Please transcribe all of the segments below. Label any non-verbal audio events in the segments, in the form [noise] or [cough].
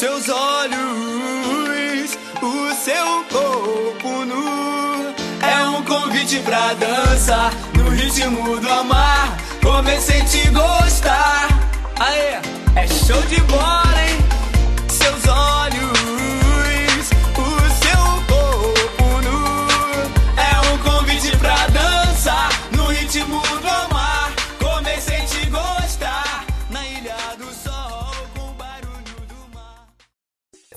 seus olhos, o seu corpo nu. É um convite pra dançar no ritmo do amar. Comecei a te gostar. Aê, é show de bola, hein?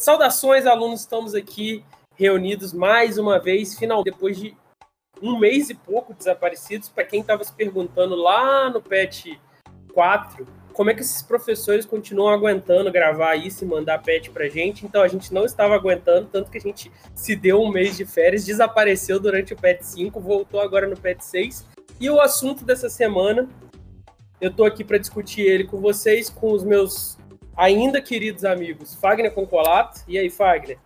Saudações, alunos, estamos aqui reunidos mais uma vez, final depois de um mês e pouco desaparecidos. Para quem estava se perguntando lá no PET 4, como é que esses professores continuam aguentando gravar isso e mandar PET pra gente? Então a gente não estava aguentando, tanto que a gente se deu um mês de férias, desapareceu durante o PET 5, voltou agora no PET 6. E o assunto dessa semana, eu tô aqui para discutir ele com vocês, com os meus ainda queridos amigos Fagner Concolato. E aí, Fagner?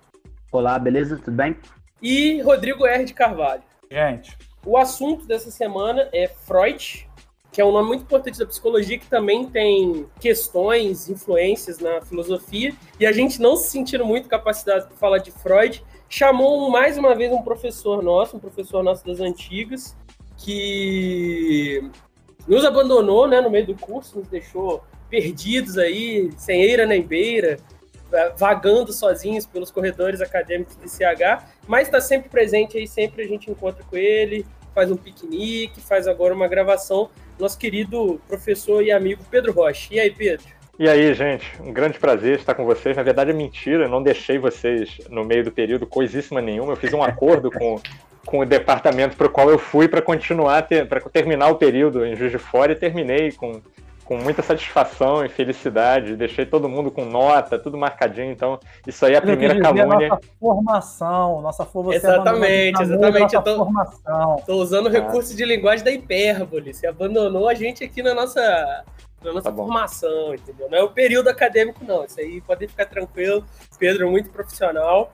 Olá, beleza? Tudo bem? E Rodrigo R. de Carvalho. Gente, O assunto dessa semana é Freud, que é um nome muito importante da psicologia, que também tem questões, influências na filosofia, e a gente não se sentindo muito capacitado para falar de Freud, chamou mais uma vez um professor nosso, um professor nosso das antigas, que nos abandonou né, no meio do curso, nos deixou perdidos aí, sem eira nem beira, vagando sozinhos pelos corredores acadêmicos do CH, mas está sempre presente aí, sempre a gente encontra com ele, faz um piquenique, faz agora uma gravação. Nosso querido professor e amigo Pedro Rocha. E aí, Pedro? e aí, gente? Um grande prazer estar com vocês. Na verdade, é mentira, eu não deixei vocês no meio do período coisíssima nenhuma. Eu fiz um acordo com, com o departamento para o qual eu fui para continuar, para terminar o período em Juiz de Fora e terminei com, com muita satisfação e felicidade. Deixei todo mundo com nota, tudo marcadinho. Então, isso aí é a primeira calúnia. Nossa formação, nossa formação. Exatamente, exatamente, eu Nossa tô- formação. Estou usando o Ah. recurso de linguagem da hipérbole. Você abandonou a gente aqui na nossa, na nossa Tá formação, entendeu? Não é o período acadêmico, não. Isso aí podem ficar tranquilo. Pedro é muito profissional,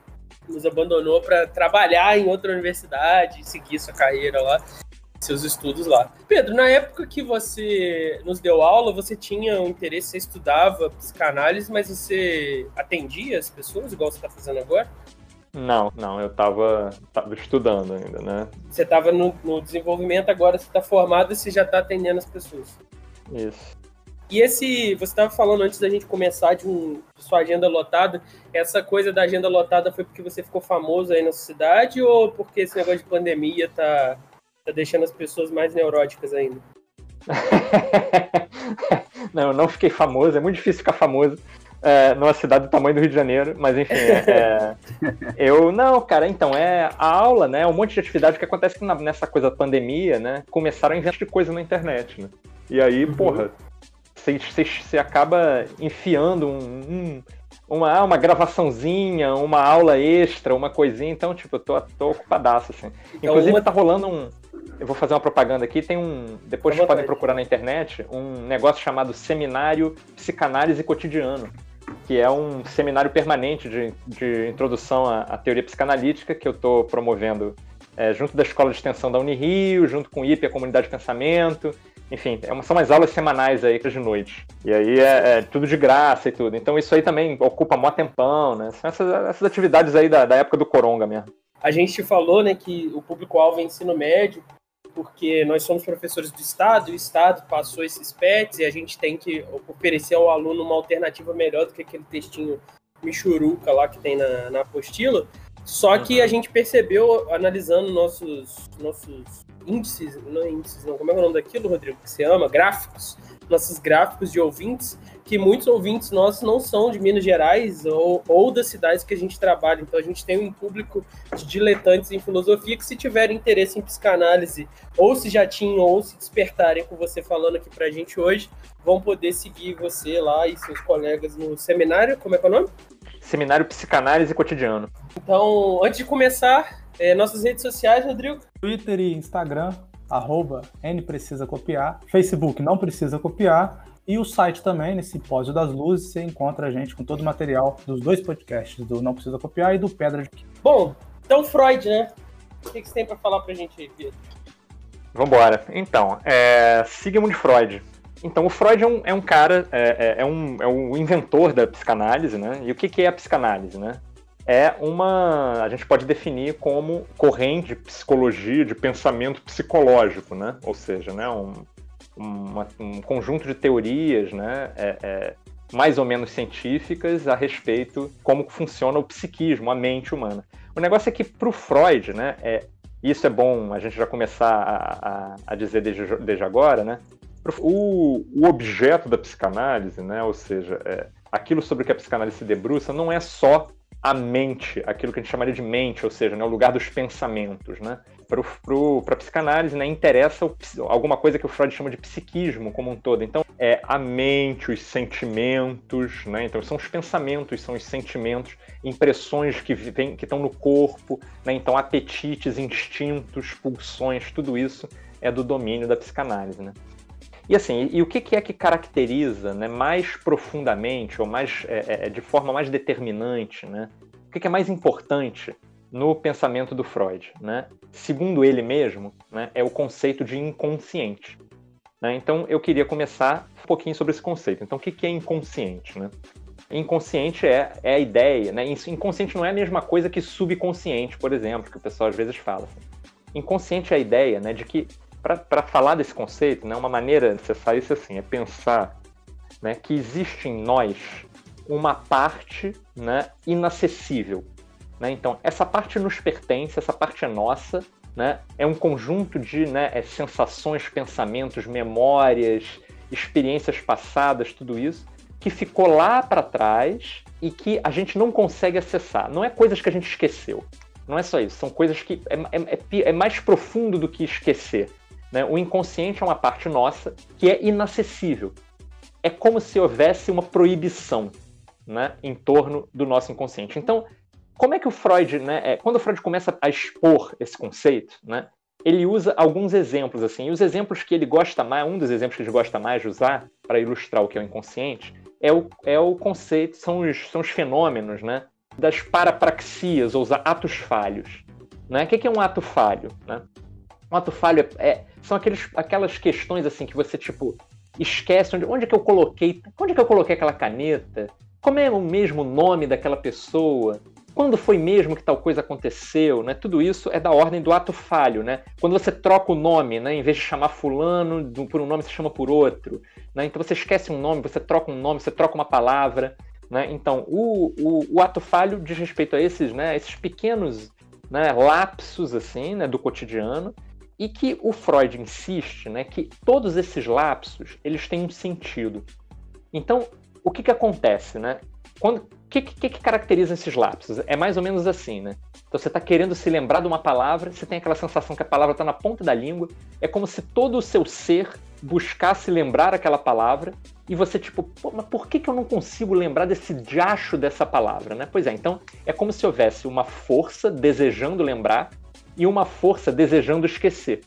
nos abandonou para trabalhar em outra universidade, seguir sua carreira lá, seus estudos lá. Pedro, na época que você nos deu aula, você tinha um interesse, você estudava psicanálise, mas você atendia as pessoas, igual você está fazendo agora? Não, não, eu estava estudando ainda, né? Você estava no, no desenvolvimento, agora você está formado e você já está atendendo as pessoas. Isso. E esse, você estava falando antes da gente começar de, um, de sua agenda lotada, essa coisa da agenda lotada foi porque você ficou famoso aí na sua cidade ou porque esse negócio de pandemia tá, tá deixando as pessoas mais neuróticas ainda? [laughs] não, eu não fiquei famoso, é muito difícil ficar famoso é, numa cidade do tamanho do Rio de Janeiro, mas enfim, é, é, [laughs] eu não, cara, então é a aula, né? Um monte de atividade que acontece que na- nessa coisa da pandemia, né? Começaram a inventar de coisa na internet, né? E aí, porra, você- acaba enfiando um, um- uma, uma gravaçãozinha, uma aula extra, uma coisinha, então, tipo, eu tô, tô ocupadaço, assim. Então, Inclusive, uma- tá rolando um. Eu vou fazer uma propaganda aqui. Tem um. Depois À vocês podem procurar na internet um negócio chamado Seminário Psicanálise Cotidiano, que é um seminário permanente de, de introdução à, à teoria psicanalítica que eu estou promovendo é, junto da Escola de Extensão da Unirio, junto com o IP, a Comunidade de Pensamento. Enfim, é uma- são umas aulas semanais aí de noite. E aí é, é tudo de graça e tudo. Então isso aí também ocupa mó tempão, né? São essas, essas atividades aí da, da época do Coronga mesmo. A gente falou né, que o público-alvo é ensino médio, porque nós somos professores do Estado, e o Estado passou esses PETs e a gente tem que oferecer ao aluno uma alternativa melhor do que aquele textinho michuruca lá que tem na, na apostila. Só que a gente percebeu, analisando nossos, nossos índices, não é índices não, como é, é o nome daquilo, Rodrigo, que você ama? Gráficos, nossos gráficos de ouvintes, que muitos ouvintes nossos não são de Minas Gerais ou, ou das cidades que a gente trabalha. Então a gente tem um público de diletantes em filosofia que se tiverem interesse em psicanálise, ou se já tinham, ou se despertarem com você falando aqui pra gente hoje, vão poder seguir você lá e seus colegas no seminário, como é que é o nome? Seminário Psicanálise Cotidiano. Então, antes de começar, é, nossas redes sociais, Rodrigo. Twitter e Instagram, arroba N precisa copiar. Facebook não precisa copiar. E o site também, nesse Pósio das Luzes, você encontra a gente com todo o material dos dois podcasts, do Não Precisa Copiar e do Pedra de Bom, então Freud, né? O que que você tem pra falar pra gente aí, Pedro? Vambora. Então, é, Sigmund Freud. Então, o Freud é um, é um cara, é, é, é um, é um inventor da psicanálise, né? E o que, que é a psicanálise, né? É uma, a gente pode definir como corrente de psicologia, de pensamento psicológico, né? Ou seja, né, um, uma, um conjunto de teorias, né? É, é, mais ou menos científicas a respeito como funciona o psiquismo, a mente humana. O negócio é que para o Freud, né, é, isso é bom a gente já começar a, a, a dizer desde, desde agora, né? O, o, objeto da psicanálise, né, ou seja, é, aquilo sobre que a psicanálise se debruça, não é só a mente, aquilo que a gente chamaria de mente, ou seja, né, o lugar dos pensamentos, né? para a psicanálise, né, interessa o, alguma coisa que o Freud chama de psiquismo como um todo. Então, é a mente, os sentimentos, né? Então, são os pensamentos, são os sentimentos, impressões que, vem, que estão no corpo, né? Então, apetites, instintos, pulsões, tudo isso é do domínio da psicanálise, né? E assim, e o que, é que caracteriza né, mais profundamente, ou mais é, é, de forma mais determinante, né? O que, que é mais importante no pensamento do Freud. Né? Segundo ele mesmo, né, é o conceito de inconsciente. Né? Então, eu queria começar um pouquinho sobre esse conceito. Então, o que é inconsciente? Né? Inconsciente é, é a ideia, né? Inconsciente não é a mesma coisa que subconsciente, por exemplo, que o pessoal às vezes fala. Inconsciente é a ideia né, de que, para falar desse conceito, né, uma maneira de acessar isso assim, é pensar né, que existe em nós uma parte né, inacessível, né? Então, essa parte nos pertence, essa parte é nossa, né? é um conjunto de né, é sensações, pensamentos, memórias, experiências passadas, tudo isso, que ficou lá para trás e que a gente não consegue acessar. Não é coisas que a gente esqueceu. Não é só isso. São coisas que é, é, é, é mais profundo do que esquecer. Né? O inconsciente é uma parte nossa que é inacessível. É como se houvesse uma proibição né, em torno do nosso inconsciente. Então, como é que o Freud, né, é, quando o Freud começa a expor esse conceito, né, ele usa alguns exemplos assim. E os exemplos que ele gosta mais, um dos exemplos que ele gosta mais de usar para ilustrar o que é o inconsciente, é o, é o conceito, são os, são os fenômenos, né, das parapraxias, ou os atos falhos. Né? O que é um ato falho? Né? Um ato falho é, são aqueles, aquelas questões assim que você tipo esquece onde, onde é que eu coloquei, onde é que eu coloquei aquela caneta, como é o mesmo nome daquela pessoa, quando foi mesmo que tal coisa aconteceu, né? Tudo isso é da ordem do ato falho, né? Quando você troca o nome, né? Em vez de chamar fulano por um nome, você chama por outro, né? Então você esquece um nome, você troca um nome, você troca uma palavra, né? Então o, o, o ato falho diz respeito a esses, né? Esses pequenos né, lapsos assim, né? Do cotidiano e que o Freud insiste, né? Que todos esses lapsos eles têm um sentido. Então o que que acontece, né? Quando que, que, que caracteriza esses lapsos? É mais ou menos assim, né? Então você está querendo se lembrar de uma palavra, você tem aquela sensação que a palavra está na ponta da língua, é como se todo o seu ser buscasse lembrar aquela palavra e você tipo, mas por que, que eu não consigo lembrar desse diacho dessa palavra, né? Pois é, então é como se houvesse uma força desejando lembrar e uma força desejando esquecer.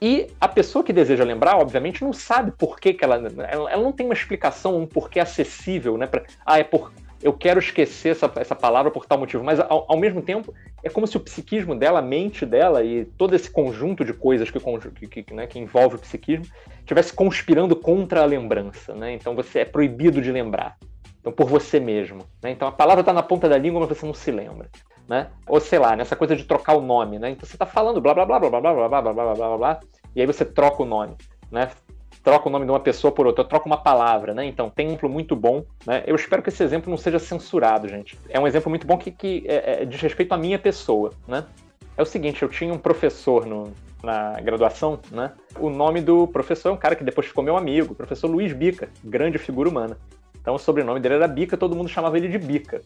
E a pessoa que deseja lembrar, obviamente, não sabe por que, que ela, ela, ela. não tem uma explicação, um porquê acessível, né? Pra, ah, é por, eu quero esquecer essa, essa palavra por tal motivo, mas ao, ao, mesmo tempo é como se o psiquismo dela, a mente dela e todo esse conjunto de coisas que, que, que, né, que envolve o psiquismo estivesse conspirando contra a lembrança, né? Então você é proibido de lembrar, então por você mesmo, né? Então a palavra está na ponta da língua, mas você não se lembra, né? Ou sei lá, nessa coisa de trocar o nome, né? Então você está falando blá blá blá blá blá blá blá blá blá blá blá e aí você troca o nome, né? troca o nome de uma pessoa por outra, eu troco uma palavra, né? Então, tem um exemplo muito bom, né? Eu espero que esse exemplo não seja censurado, gente. É um exemplo muito bom que, que é, é, diz respeito à minha pessoa, né? É o seguinte, eu tinha um professor no, na graduação, né? O nome do professor é um cara que depois ficou meu amigo, professor Luiz Bica, grande figura humana. Então, o sobrenome dele era Bica, todo mundo chamava ele de Bica.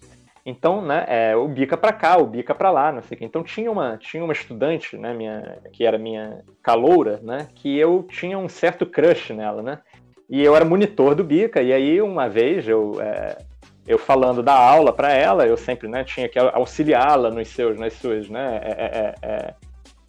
Então, né, é, o bica para cá, o bica para lá, não sei o quê. Então tinha uma, tinha uma estudante, né, minha, que era minha caloura, né, que eu tinha um certo crush nela, né? E eu era monitor do bica, e aí uma vez eu, é, eu falando da aula para ela, eu sempre, né, tinha que auxiliá-la nos seus, nas suas, né, é, é, é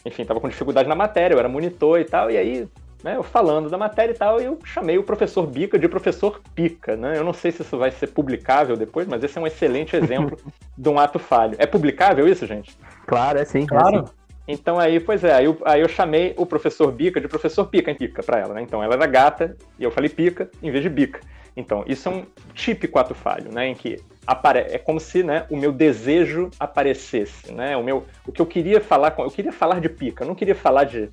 enfim, tava com dificuldade na matéria, eu era monitor e tal, e aí né, eu falando da matéria e tal, e eu chamei o professor Bica de professor Pica, né? Eu não sei se isso vai ser publicável depois, mas esse é um excelente exemplo [laughs] de um ato falho. É publicável isso, gente? Claro, é sim. Claro. É sim. Então aí, pois é, aí eu, aí eu chamei o professor Bica de professor Pica em Pica para ela, né? Então ela era gata e eu falei Pica em vez de Bica. Então, isso é um típico ato falho, né? Em que apare... é como se né, o meu desejo aparecesse, né? O, meu... o que eu queria falar, com... eu queria falar de pica, eu não queria falar de.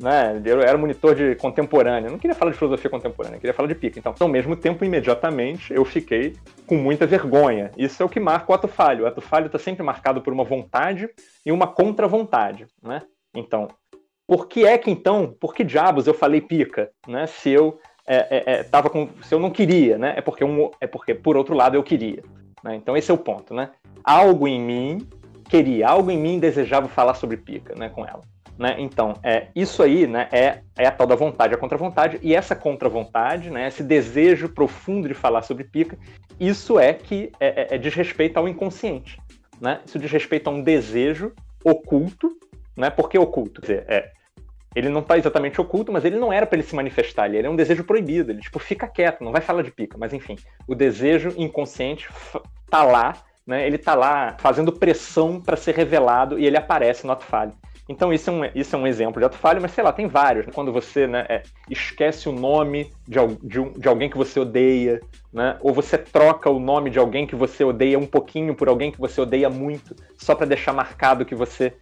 Né? Eu era monitor de contemporânea, eu não queria falar de filosofia contemporânea, eu queria falar de pica. Então, ao mesmo tempo, imediatamente, eu fiquei com muita vergonha. Isso é o que marca o ato falho. O ato falho está sempre marcado por uma vontade e uma contra-vontade, né? Então, por que é que então, por que diabos eu falei pica, né? Se eu é, é, é, com, se eu não queria, né? É porque, um, é porque por outro lado eu queria. Né? Então esse é o ponto, né? Algo em mim queria, algo em mim desejava falar sobre pica, né, com ela. Né? Então, é, isso aí né, é, é a tal da vontade, a contra-vontade, e essa contra-vontade, né, esse desejo profundo de falar sobre pica, isso é que é, é, é diz respeito ao inconsciente. Né? Isso diz respeito a um desejo oculto, né? Por que oculto? Quer dizer, é, ele não tá exatamente oculto, mas ele não era para ele se manifestar, ele era um desejo proibido, ele tipo fica quieto, não vai falar de pica, mas enfim, o desejo inconsciente tá lá, né? Ele tá lá fazendo pressão para ser revelado e ele aparece no ato falho. Então isso é, um, isso é um exemplo de ato falho, mas sei lá, tem vários. Quando você né, é, esquece o nome de, de, um, de, alguém que você odeia, né? ou você troca o nome de alguém que você odeia um pouquinho por alguém que você odeia muito, só para deixar marcado que você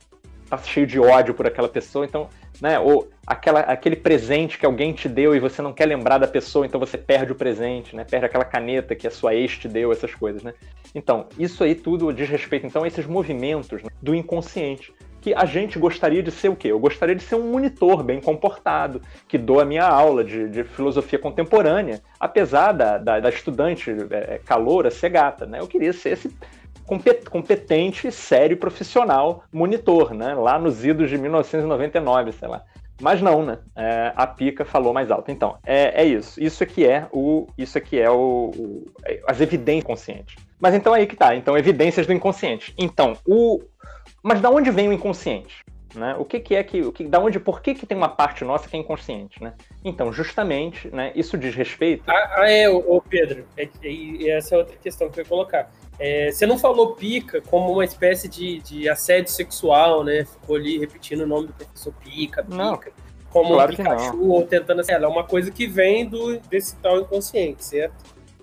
tá cheio de ódio por aquela pessoa. Então né? Ou aquela, aquele presente que alguém te deu e você não quer lembrar da pessoa, então você perde o presente, né? Perde aquela caneta que a sua ex te deu, essas coisas, né? Então, isso aí tudo diz respeito, então, a esses movimentos né, do inconsciente. Que a gente gostaria de ser o quê? Eu gostaria de ser um monitor bem comportado, que dou a minha aula de, de filosofia contemporânea, apesar da, da, da estudante é, caloura ser gata, né? Eu queria ser esse competente, sério profissional monitor, né? Lá nos idos de 1999, sei lá. Mas não, né? É, a pica falou mais alto. Então, é, é, isso. Isso aqui é o. Isso aqui é o, o, as evidências conscientes. Mas então aí que tá. Então, evidências do inconsciente. Então, o. Mas da onde vem o inconsciente? Né? O que, que é que, o que, da onde, por que, que tem uma parte nossa que é inconsciente, né? Então, justamente, né? Isso diz respeito. Ah, ah é, o Pedro. É, é, essa é outra questão que eu ia colocar. É, você não falou pica como uma espécie de, de assédio sexual, né? Ficou ali repetindo o nome do professor pica, pica. Não, como claro um Pikachu, ou tentando assim, ela é uma coisa que vem do, desse tal inconsciente, certo?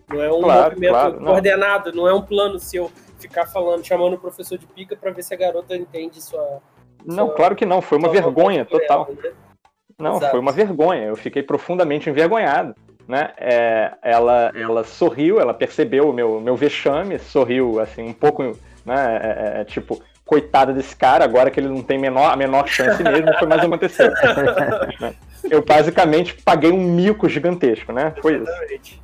Não é um claro, movimento claro, coordenado, não. não. é um plano seu ficar falando, chamando o professor de pica para ver se a garota entende sua. Não, sua, claro que não, foi uma vergonha total. Ela, né? Não, Exato. foi uma vergonha. Eu fiquei profundamente envergonhado né? É, ela, ela sorriu, ela percebeu o meu, meu vexame, sorriu assim um pouco, né? É, é, é tipo, coitada desse cara, agora que ele não tem menor, a menor chance mesmo, foi mais aconteceu. [laughs] Eu basicamente paguei um mico gigantesco, né? Foi isso.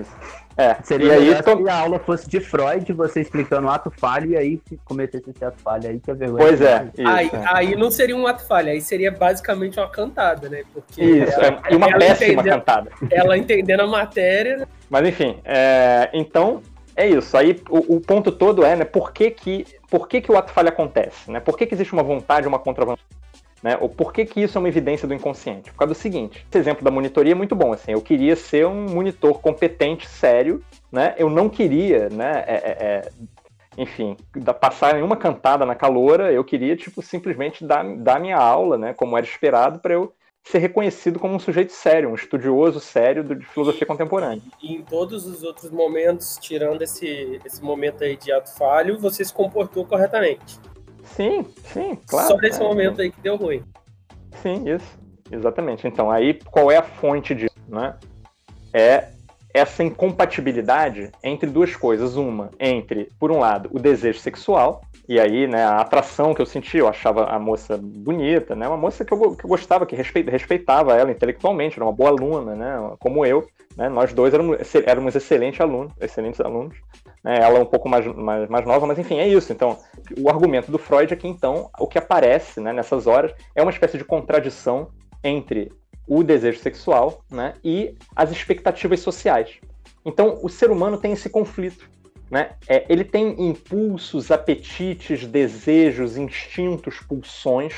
Isso. É, Seria e aí, se a aula fosse de Freud, você explicando o ato falho, e aí cometesse esse ato falho aí, que é vergonha. Pois é. Isso, aí, é. aí não seria um ato falho, aí seria basicamente uma cantada, né? Porque isso, ela, é, e uma péssima cantada. Ela entendendo a matéria. Né? Mas enfim, é, então é isso. Aí o, o, ponto todo é, né, por que que, por que que o ato falho acontece? Né? Por que que existe uma vontade, uma contravontade? Né? Ou por que, isso é uma evidência do inconsciente? Por causa do seguinte, esse exemplo da monitoria é muito bom. Assim, eu queria ser um monitor competente, sério, né? eu não queria, né, é, é, é enfim, passar nenhuma cantada na caloura, eu queria tipo, simplesmente dar, dar minha aula, né, como era esperado, para eu ser reconhecido como um sujeito sério, um estudioso sério de filosofia contemporânea. E em todos os outros momentos, tirando esse, esse momento aí de ato falho, você se comportou corretamente. Sim, sim, claro. Só nesse momento aí que deu ruim. Sim, isso. Exatamente. Então, aí qual é a fonte disso, né? É essa incompatibilidade entre duas coisas. Uma, entre, por um lado, o desejo sexual, e aí, né, a atração que eu senti, eu achava a moça bonita, né? Uma moça que eu, que eu gostava, que respeitava ela intelectualmente, era uma boa aluna, né? Como eu. Né? Nós dois éramos, éramos excelentes alunos, excelentes alunos. Né? Ela um pouco mais, mais, mais nova, mas enfim, é isso. Então, o argumento do Freud é que, então, o que aparece né, nessas horas é uma espécie de contradição entre o desejo sexual né, e as expectativas sociais. Então, o ser humano tem esse conflito. Né? É, ele tem impulsos, apetites, desejos, instintos, pulsões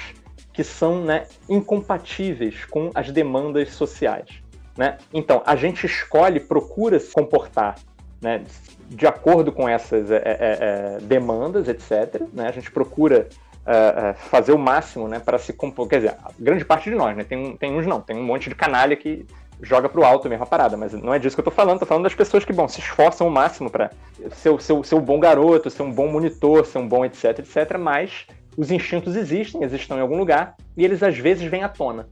que são né, incompatíveis com as demandas sociais. Né? Então, a gente escolhe, procura se comportar né, de acordo com essas é, é, é demandas, etc. Né? A gente procura uh, fazer o máximo né, para se compor. Quer dizer, grande parte de nós, né? Tem, tem uns não, tem um monte de canalha que joga pro alto mesmo a parada, mas não é disso que eu tô falando, tô falando das pessoas que, bom, se esforçam o máximo para ser, ser, ser um bom garoto, ser um bom monitor, ser um bom etc, etc, mas os instintos existem, existem em algum lugar, e eles às vezes vêm à tona,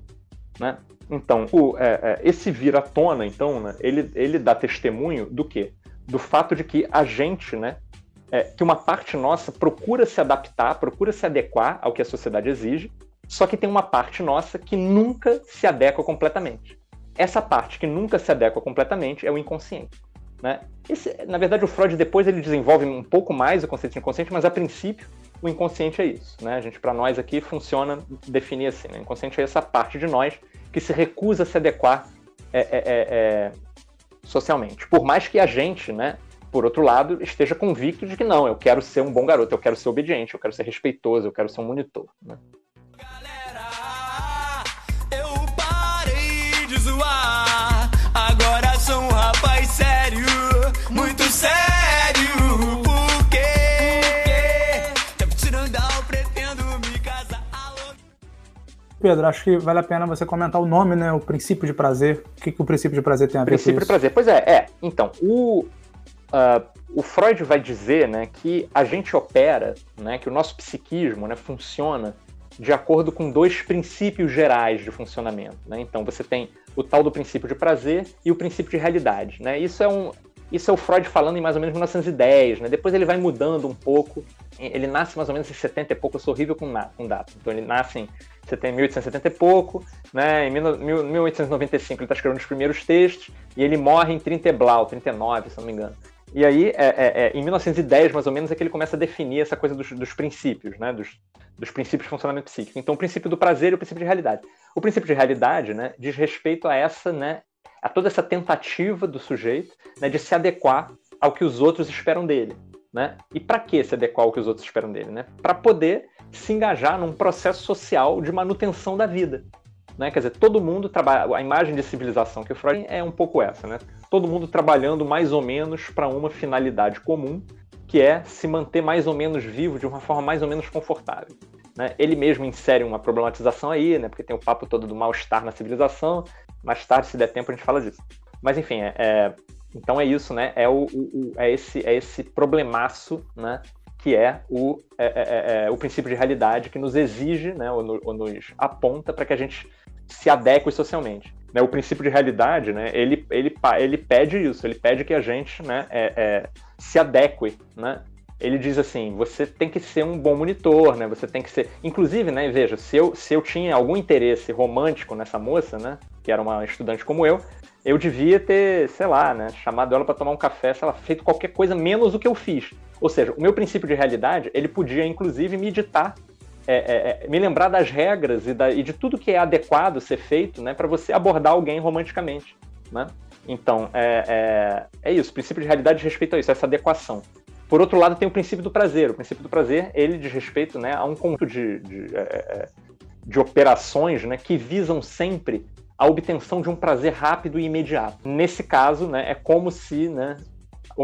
né? Então, o, é, é, esse vir à tona, então, né, ele, ele dá testemunho do quê? Do fato de que a gente, né, é, que uma parte nossa procura se adaptar, procura se adequar ao que a sociedade exige, só que tem uma parte nossa que nunca se adequa completamente. Essa parte que nunca se adequa completamente é o inconsciente. Né? Esse, na verdade, o Freud depois ele desenvolve um pouco mais o conceito de inconsciente, mas a princípio o inconsciente é isso. Né? A gente, para nós aqui, funciona definir assim: né? o inconsciente é essa parte de nós que se recusa a se adequar é, é, é, é socialmente. Por mais que a gente, né, por outro lado, esteja convicto de que não, eu quero ser um bom garoto, eu quero ser obediente, eu quero ser respeitoso, eu quero ser um monitor. Né? Galera, zoar, agora sou um rapaz sério, muito sério, porque pretendo me casar. Pedro, acho que vale a pena você comentar o nome, né? O princípio de prazer. O que, que o princípio de prazer tem a ver princípio com isso? Princípio de prazer. Pois é, é. Então, o, Uh, o Freud vai dizer né, que a gente opera, né, que o nosso psiquismo né, funciona de acordo com dois princípios gerais de funcionamento. Né? Então você tem o tal do princípio de prazer e o princípio de realidade. Né? Isso, é um, isso é o Freud falando em mais ou menos 1910. Né? Depois ele vai mudando um pouco. Ele nasce mais ou menos em 70 e pouco. Eu sou horrível com, com data. Então ele nasce em 1870 e pouco. Né? Em 1895 ele está escrevendo os primeiros textos. E ele morre em 30 e blau, 39, se não me engano. E aí, é, é, é, em 1910, mais ou menos, é que ele começa a definir essa coisa dos, dos princípios, né? Dos, dos, princípios de funcionamento psíquico. Então, o princípio do prazer e o princípio de realidade. O princípio de realidade né, diz respeito a essa, né, a toda essa tentativa do sujeito né, de se adequar ao que os outros esperam dele. Né? E para que se adequar ao que os outros esperam dele? Né? Para poder se engajar num processo social de manutenção da vida. Né? Quer dizer, todo mundo trabalha. A imagem de civilização que o Freud é um pouco essa, né? Todo mundo trabalhando mais ou menos para uma finalidade comum, que é se manter mais ou menos vivo de uma forma mais ou menos confortável. Né? Ele mesmo insere uma problematização aí, né? Porque tem o papo todo do mal-estar na civilização. Mais tarde, se der tempo, a gente fala disso. Mas enfim, é, é então é isso, né? É, o, o, é, esse, é esse problemaço, né? que é o, é, é, é, é, o princípio de realidade que nos exige, né, ou, ou nos aponta para que a gente se adeque socialmente. Né, o princípio de realidade, né, ele, ele, ele pede isso, ele pede que a gente né, é, é, se adeque, né? Ele diz assim, você tem que ser um bom monitor, né? Você tem que ser, inclusive, né? Veja, se eu, se eu tinha algum interesse romântico nessa moça, né? Que era uma estudante como eu, eu devia ter, sei lá, né? Chamado ela para tomar um café, sei lá, feito qualquer coisa menos o que eu fiz. Ou seja, o meu princípio de realidade, ele podia, inclusive, me ditar é, é, é, me lembrar das regras e, da, e, de tudo que é adequado ser feito né, para você abordar alguém romanticamente. Né? Então, é, é, é, isso. O princípio de realidade diz respeito a isso, a essa adequação. Por outro lado, tem o princípio do prazer. O princípio do prazer, ele diz respeito né, a um conjunto de, de, é, de operações né, que visam sempre a obtenção de um prazer rápido e imediato. Nesse caso, né, é como se, né,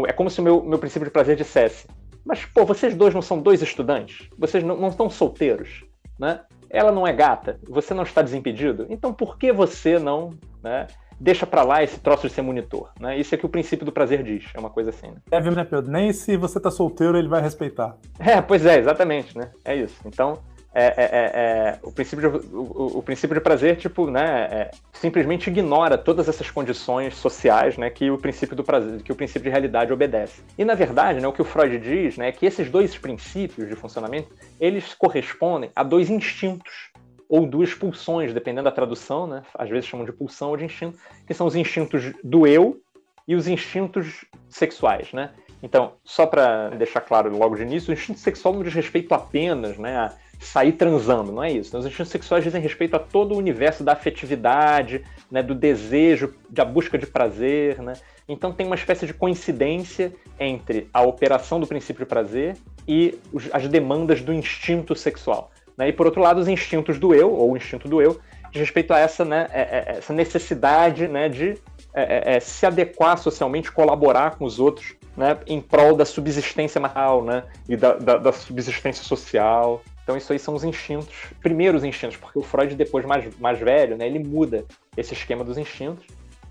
é como se o meu, meu princípio de prazer dissesse: mas, pô, vocês dois não são dois estudantes? Vocês não, não estão solteiros, né? Ela não é gata, você não está desimpedido, então por que você não né, deixa para lá esse troço de ser monitor? Né? Isso é que o princípio do prazer diz, é uma coisa assim. Né? É, né, Pedro? Nem se você tá solteiro ele vai respeitar. É, pois é, exatamente, né? É isso. Então, é, é, é, é, o, princípio de, o, o, princípio de prazer, tipo, né, é, simplesmente ignora todas essas condições sociais, né, que o princípio do prazer, que o princípio de realidade obedece. E na verdade, né, o que o Freud diz, né, é que esses dois princípios de funcionamento, eles correspondem a dois instintos ou duas pulsões, dependendo da tradução, né, às vezes chamam de pulsão ou de instinto, que são os instintos do eu e os instintos sexuais, né? Então, só para deixar claro logo de início, o instinto sexual não diz respeito apenas né, a sair transando, não é isso. Os instintos sexuais dizem respeito a todo o universo da afetividade, né, do desejo, da busca de prazer, né? Então tem uma espécie de coincidência entre a operação do princípio de prazer e os, as demandas do instinto sexual. Né? E por outro lado, os instintos do eu, ou o instinto do eu, de respeito a essa, né, é, é, essa necessidade né, de é, é, é, se adequar socialmente, colaborar com os outros né, em prol da subsistência material né, e da, da, da subsistência social. Então isso aí são os instintos, primeiros instintos, porque o Freud depois mais, mais velho, né, ele muda esse esquema dos instintos,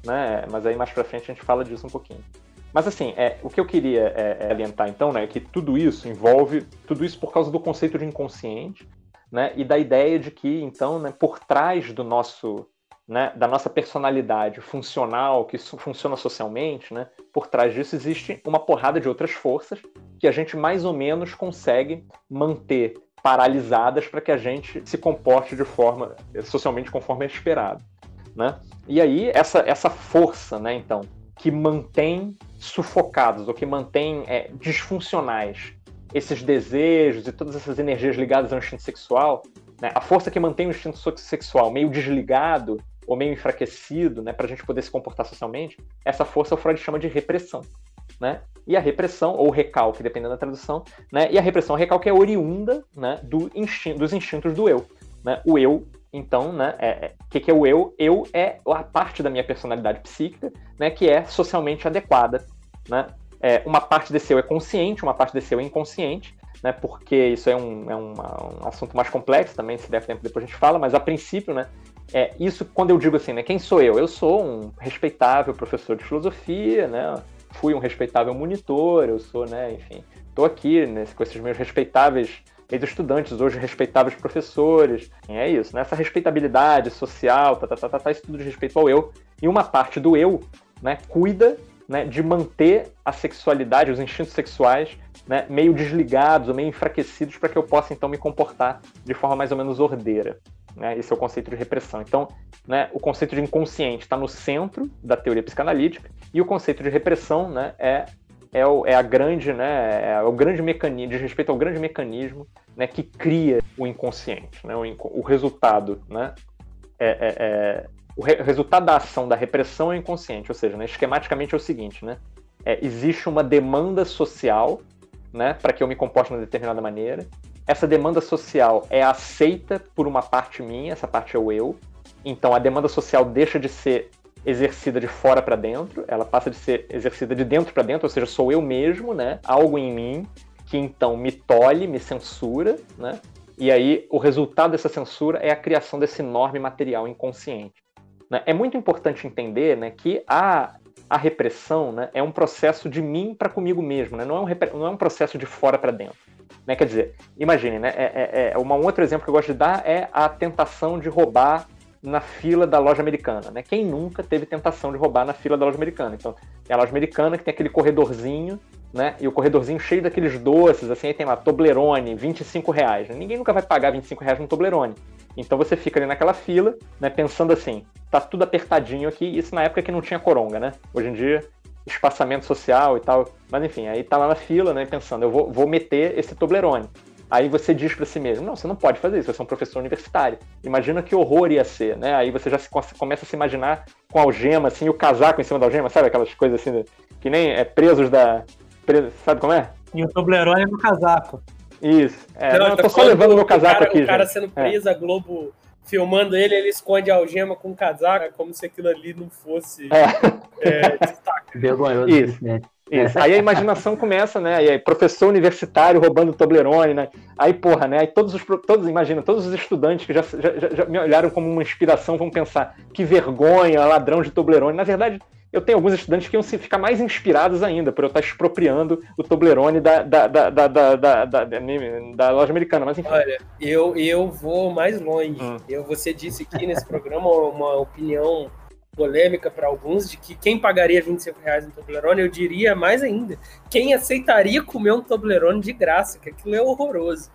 né? Mas aí mais para frente a gente fala disso um pouquinho. Mas assim, é, o que eu queria é, é, alientar então, né, é que tudo isso envolve tudo isso por causa do conceito de inconsciente, né, e da ideia de que então, né, por trás do nosso né, da nossa personalidade funcional, que funciona socialmente, né, por trás disso existe uma porrada de outras forças que a gente mais ou menos consegue manter paralisadas para que a gente se comporte de forma socialmente conforme é esperado. Né? E aí, essa, essa força, né, então, que mantém sufocados ou que mantém é, disfuncionais esses desejos e todas essas energias ligadas ao instinto sexual, né, a força que mantém o instinto sexual meio desligado ou meio enfraquecido, né, para a gente poder se comportar socialmente, essa força o Freud chama de repressão. Né? E a repressão, ou recalque, dependendo da tradução, né? e a repressão, recalque é oriunda né, do dos instintos do eu. Né? O eu, então, né, o é, é, que, que é o eu? Eu é a parte da minha personalidade psíquica né, que é socialmente adequada. Né? É, uma parte desse eu é consciente, uma parte desse eu é inconsciente, né, porque isso é, um, é uma, um assunto mais complexo também, se der tempo depois a gente fala, mas a princípio, né, é, isso quando eu digo assim, né, quem sou eu? Eu sou um respeitável professor de filosofia, né, fui um respeitável monitor, eu sou, né, enfim, estou aqui né, com esses meus respeitáveis ex-estudantes, hoje respeitáveis professores, é isso, né, essa respeitabilidade social, tá, tá, tá, tá, tá, isso tudo de respeito ao eu, e uma parte do eu, né, cuida né, de manter a sexualidade, os instintos sexuais, né, meio desligados ou meio enfraquecidos para que eu possa então me comportar de forma mais ou menos ordeira. Né? Esse é o conceito de repressão. Então, né, o conceito de inconsciente está no centro da teoria psicanalítica e o conceito de repressão né, é, é, o, é a grande, né, é o grande mecanismo, de respeito ao grande mecanismo né, que cria o inconsciente. Né, o, o resultado, né, é, é, é o, re, resultado da ação da repressão é inconsciente, ou seja, né, esquematicamente é o seguinte, né, é, existe uma demanda social né, para que eu me comporte de uma determinada maneira, essa demanda social é aceita por uma parte minha, essa parte é o eu. Então a demanda social deixa de ser exercida de fora para dentro, ela passa de ser exercida de dentro para dentro, ou seja, sou eu mesmo, né? Algo em mim que então me tolhe, me censura, né? E aí o resultado dessa censura é a criação desse enorme material inconsciente. Né? É muito importante entender, né, que a a repressão né, é um processo de mim para comigo mesmo, né? não, é um, não é um processo de fora para dentro. Né? Quer dizer, imagine, né? É, é, é, um outro exemplo que eu gosto de dar é a tentação de roubar na fila da loja americana. Né? Quem nunca teve tentação de roubar na fila da loja americana? Então, é a loja americana que tem aquele corredorzinho, né? E o corredorzinho cheio daqueles doces, assim, aí tem lá, Toblerone, 25 reais. Ninguém nunca vai pagar 25 reais no Toblerone. Então você fica ali naquela fila, né, pensando assim, tá tudo apertadinho aqui, isso na época que não tinha coronga, né? Hoje em dia espaçamento social e tal. Mas enfim, aí tá lá na fila, né, pensando, eu vou, vou meter esse Toblerone. Aí você diz para si mesmo, não, você não pode fazer isso, você é um professor universitário. Imagina que horror ia ser, né? Aí você já se, começa a se imaginar com algema, assim, o casaco em cima da algema, sabe? Aquelas coisas assim, que nem é, presos da... Sabe como é? E o Toblerone no casaco. Isso. É, não, eu tô só levando meu casaco cara, aqui, O cara gente. sendo é. preso, é. a Globo filmando ele, ele esconde a algema com o casaco, como se aquilo ali não fosse é. É, destaque. [laughs] Vergonhoso. Isso. Né? Isso. Aí a imaginação começa, né? Aí professor universitário roubando Toblerone, né? Aí, porra, né? Aí todos os, todos, imagina, todos os estudantes que já, já, já me olharam como uma inspiração vão pensar que vergonha, ladrão de Toblerone. Na verdade, eu tenho alguns estudantes que iam se ficar mais inspirados ainda por eu estar expropriando o Toblerone da, da, da, da, da, da, da, da loja americana. Mas enfim. Olha, eu, eu vou mais longe. Hum. Eu, você disse aqui nesse programa uma opinião polêmica para alguns de que quem pagaria 25 reais no Toblerone, eu diria mais ainda, quem aceitaria comer um Toblerone de graça, que aquilo é horroroso.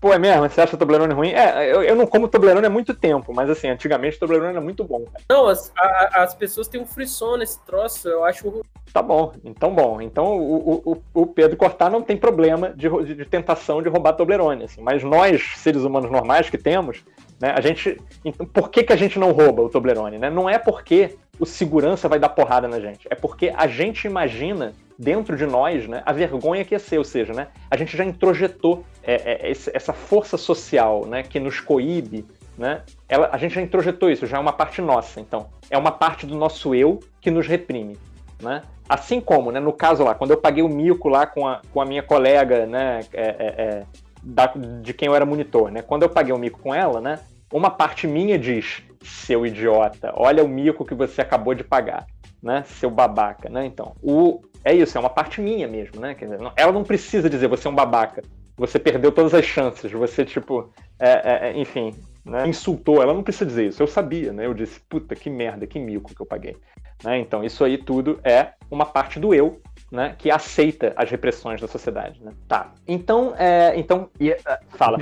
Pô, é mesmo? Você acha o Toblerone ruim? É, eu, eu não como Toblerone há muito tempo, mas assim, antigamente o Toblerone era muito bom. Cara. Não, as, a, as pessoas têm um frisson nesse troço, eu acho. Tá bom, então bom. Então o, o, o Pedro Cortar não tem problema de, de, de tentação de roubar Toblerone, assim, mas nós, seres humanos normais que temos, né, a gente. Então, por que, que a gente não rouba o Toblerone? Né? Não é porque o segurança vai dar porrada na gente, é porque a gente imagina dentro de nós né, a vergonha que ia ser, ou seja, né, a gente já introjetou é, é, essa força social né, que nos coíbe, né, ela, a gente já introjetou isso, já é uma parte nossa, então. É uma parte do nosso eu que nos reprime. Né? Assim como, né, no caso lá, quando eu paguei o mico lá com a, com a minha colega, né, é, é, é da, de quem eu era monitor, né? Quando eu paguei o mico com ela, né? Uma parte minha diz, seu idiota, olha o mico que você acabou de pagar, né? Seu babaca, né? Então, o, é isso, é uma parte minha mesmo, né? Dizer, ela não precisa dizer você é um babaca, você perdeu todas as chances, você, tipo, é, é, é, enfim, né? insultou. Ela não precisa dizer isso, eu sabia, né? Eu disse, puta, que merda, que mico que eu paguei. Né? Então, isso aí tudo é uma parte do eu né, que aceita as repressões da sociedade. Né? Tá. Então, é, então e, uh, fala.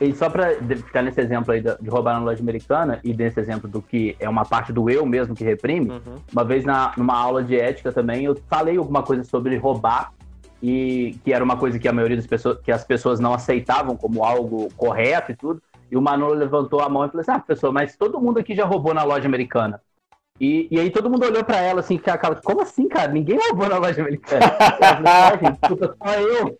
E só para ficar nesse exemplo aí de roubar na loja americana e nesse exemplo do que é uma parte do eu mesmo que reprime, uhum. uma vez na, numa aula de ética também eu falei alguma coisa sobre roubar e que era uma coisa que a maioria das pessoas, que as pessoas não aceitavam como algo correto e tudo. E o Manolo levantou a mão e falou assim: Ah, professor, mas todo mundo aqui já roubou na loja americana. E, e aí todo mundo olhou pra ela assim, cara, como assim, cara? Ninguém roubou na loja americana. [laughs] ela falou, só eu.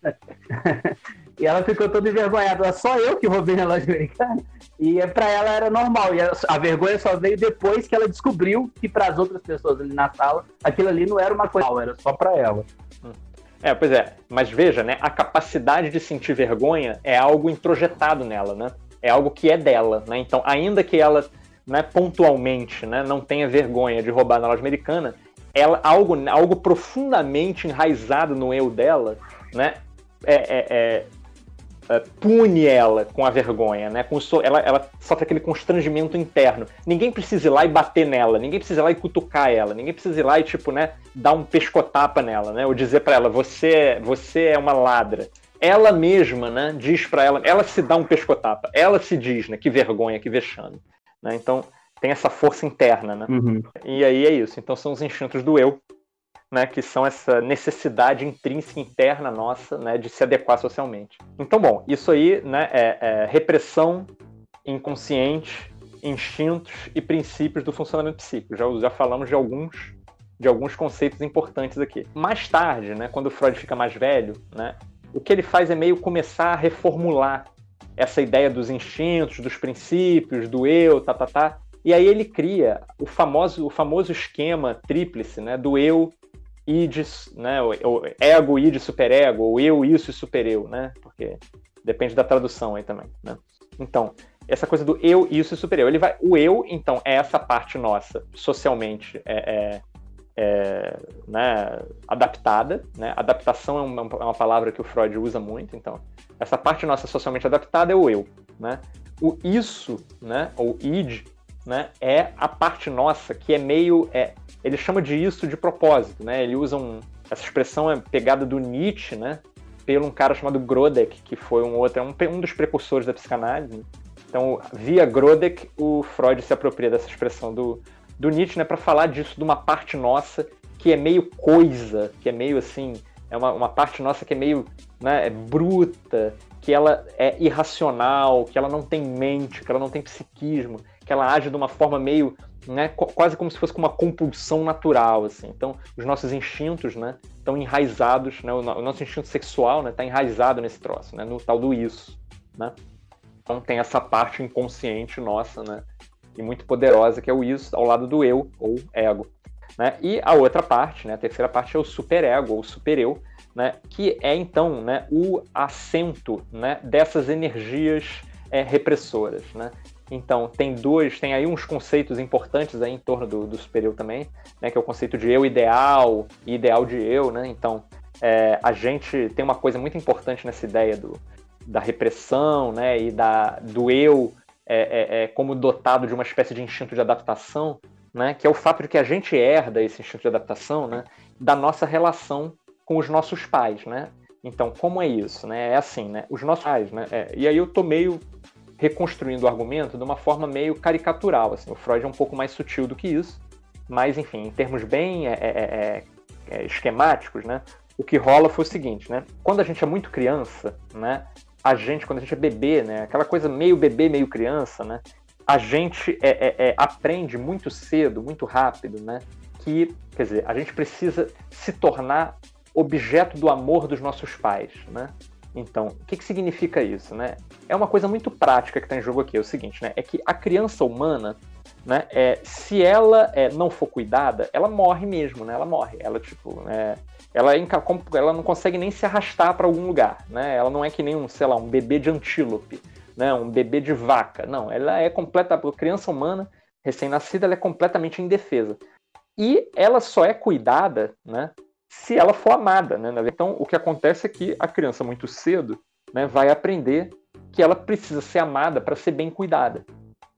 E ela ficou toda envergonhada, só eu que roubei na loja americana. E pra ela era normal. E a, vergonha só veio depois que ela descobriu que para as outras pessoas ali na sala, aquilo ali não era uma coisa, era só pra ela. É, pois é. Mas veja, né? A capacidade de sentir vergonha é algo introjetado nela, né? É algo que é dela, né? Então, ainda que ela né, pontualmente, né, não tenha vergonha de roubar na loja americana, ela, algo, algo profundamente enraizado no eu dela, né, é, é, é, é pune ela com a vergonha, né, com so, ela, ela sofre aquele constrangimento interno. Ninguém precisa ir lá e bater nela, ninguém precisa ir lá e cutucar ela, ninguém precisa ir lá e, tipo, né, dar um pescotapa nela, né, ou dizer para ela, você, você é uma ladra ela mesma, né, diz para ela, ela se dá um pescotapa, ela se diz, né, que vergonha, que vexame. Né? Então tem essa força interna, né? Uhum. E aí é isso. Então são os instintos do eu, né? Que são essa necessidade intrínseca interna nossa, né? De se adequar socialmente. Então, bom, isso aí, né? É, é repressão inconsciente, instintos e princípios do funcionamento psíquico. Já, já falamos de alguns de alguns conceitos importantes aqui. Mais tarde, né, quando Freud fica mais velho, né, o que ele faz é meio começar a reformular essa ideia dos instintos, dos princípios, do eu, tá, tá, tá. E aí ele cria o famoso, o famoso esquema tríplice, né, do eu, id, né, o ego, id, superego, ou eu, isso e supereu, né, porque depende da tradução aí também, né. Então, essa coisa do eu, isso e supereu. Ele vai, o eu, então, é essa parte nossa, socialmente, é, é é, né, adaptada. Né? Adaptação é uma, é uma, palavra que o Freud usa muito, então essa parte nossa socialmente adaptada é o eu. Né? O isso, né, ou id, né, é a parte nossa que é meio. É, ele chama de isso de propósito. Né? Ele usa um, essa expressão é pegada do Nietzsche, né, pelo um cara chamado Grodek, que foi um outro, é um, um dos precursores da psicanálise. Né? Então, via Grodek, o Freud se apropria dessa expressão do, do Nietzsche, né, para falar disso, de uma parte nossa que é meio coisa, que é meio assim, é uma, uma parte nossa que é meio né, é bruta, que ela é irracional, que ela não tem mente, que ela não tem psiquismo, que ela age de uma forma meio, né, quase como se fosse uma compulsão natural, assim. Então, os nossos instintos, né, estão enraizados, né, o, nosso instinto sexual, né, está enraizado nesse troço, né, no tal do isso, né. Então tem essa parte inconsciente nossa, né, e muito poderosa, que é o isso ao lado do eu, ou ego. Né? E a outra parte, né, a terceira parte é o superego, ou supereu, né, que é então né, o assento né, dessas energias é, repressoras. Né? Então, tem dois, tem aí uns conceitos importantes aí em torno do, do supereu também, né, que é o conceito de eu ideal e ideal de eu. Né? Então, é, a gente tem uma coisa muito importante nessa ideia do, da repressão né, e da, do eu é, é, é, como dotado de uma espécie de instinto de adaptação, né, que é o fato de que a gente herda esse instinto de adaptação né, da nossa relação com os nossos pais. Né? Então, como é isso? Né? É assim, né? os nossos pais. Né? É, e aí eu estou meio reconstruindo o argumento de uma forma meio caricatural. Assim. O Freud é um pouco mais sutil do que isso, mas, enfim, em termos bem é, é, é, esquemáticos, né? o que rola foi o seguinte, né? Quando a gente é muito criança, né? a gente, quando a gente é bebê, né? Aquela coisa meio bebê, meio criança, né? A gente é, é, é, aprende muito cedo, muito rápido, né? Que, quer dizer, a gente precisa se tornar objeto do amor dos nossos pais, né? Então, o que, que significa isso, né? É uma coisa muito prática que está em jogo aqui, é o seguinte, né? É que a criança humana, né? É, se ela é, não for cuidada, ela morre mesmo, né? Ela morre. Ela, tipo, é, ela, ela não consegue nem se arrastar para algum lugar, né? Ela não é que nem um, sei lá, um bebê de antílope, né? Um bebê de vaca. Não, ela é completa, a criança humana recém-nascida, ela é completamente indefesa. E ela só é cuidada, né? Se ela for amada, né? Então, o que acontece é que a criança muito cedo, né, vai aprender que ela precisa ser amada para ser bem cuidada.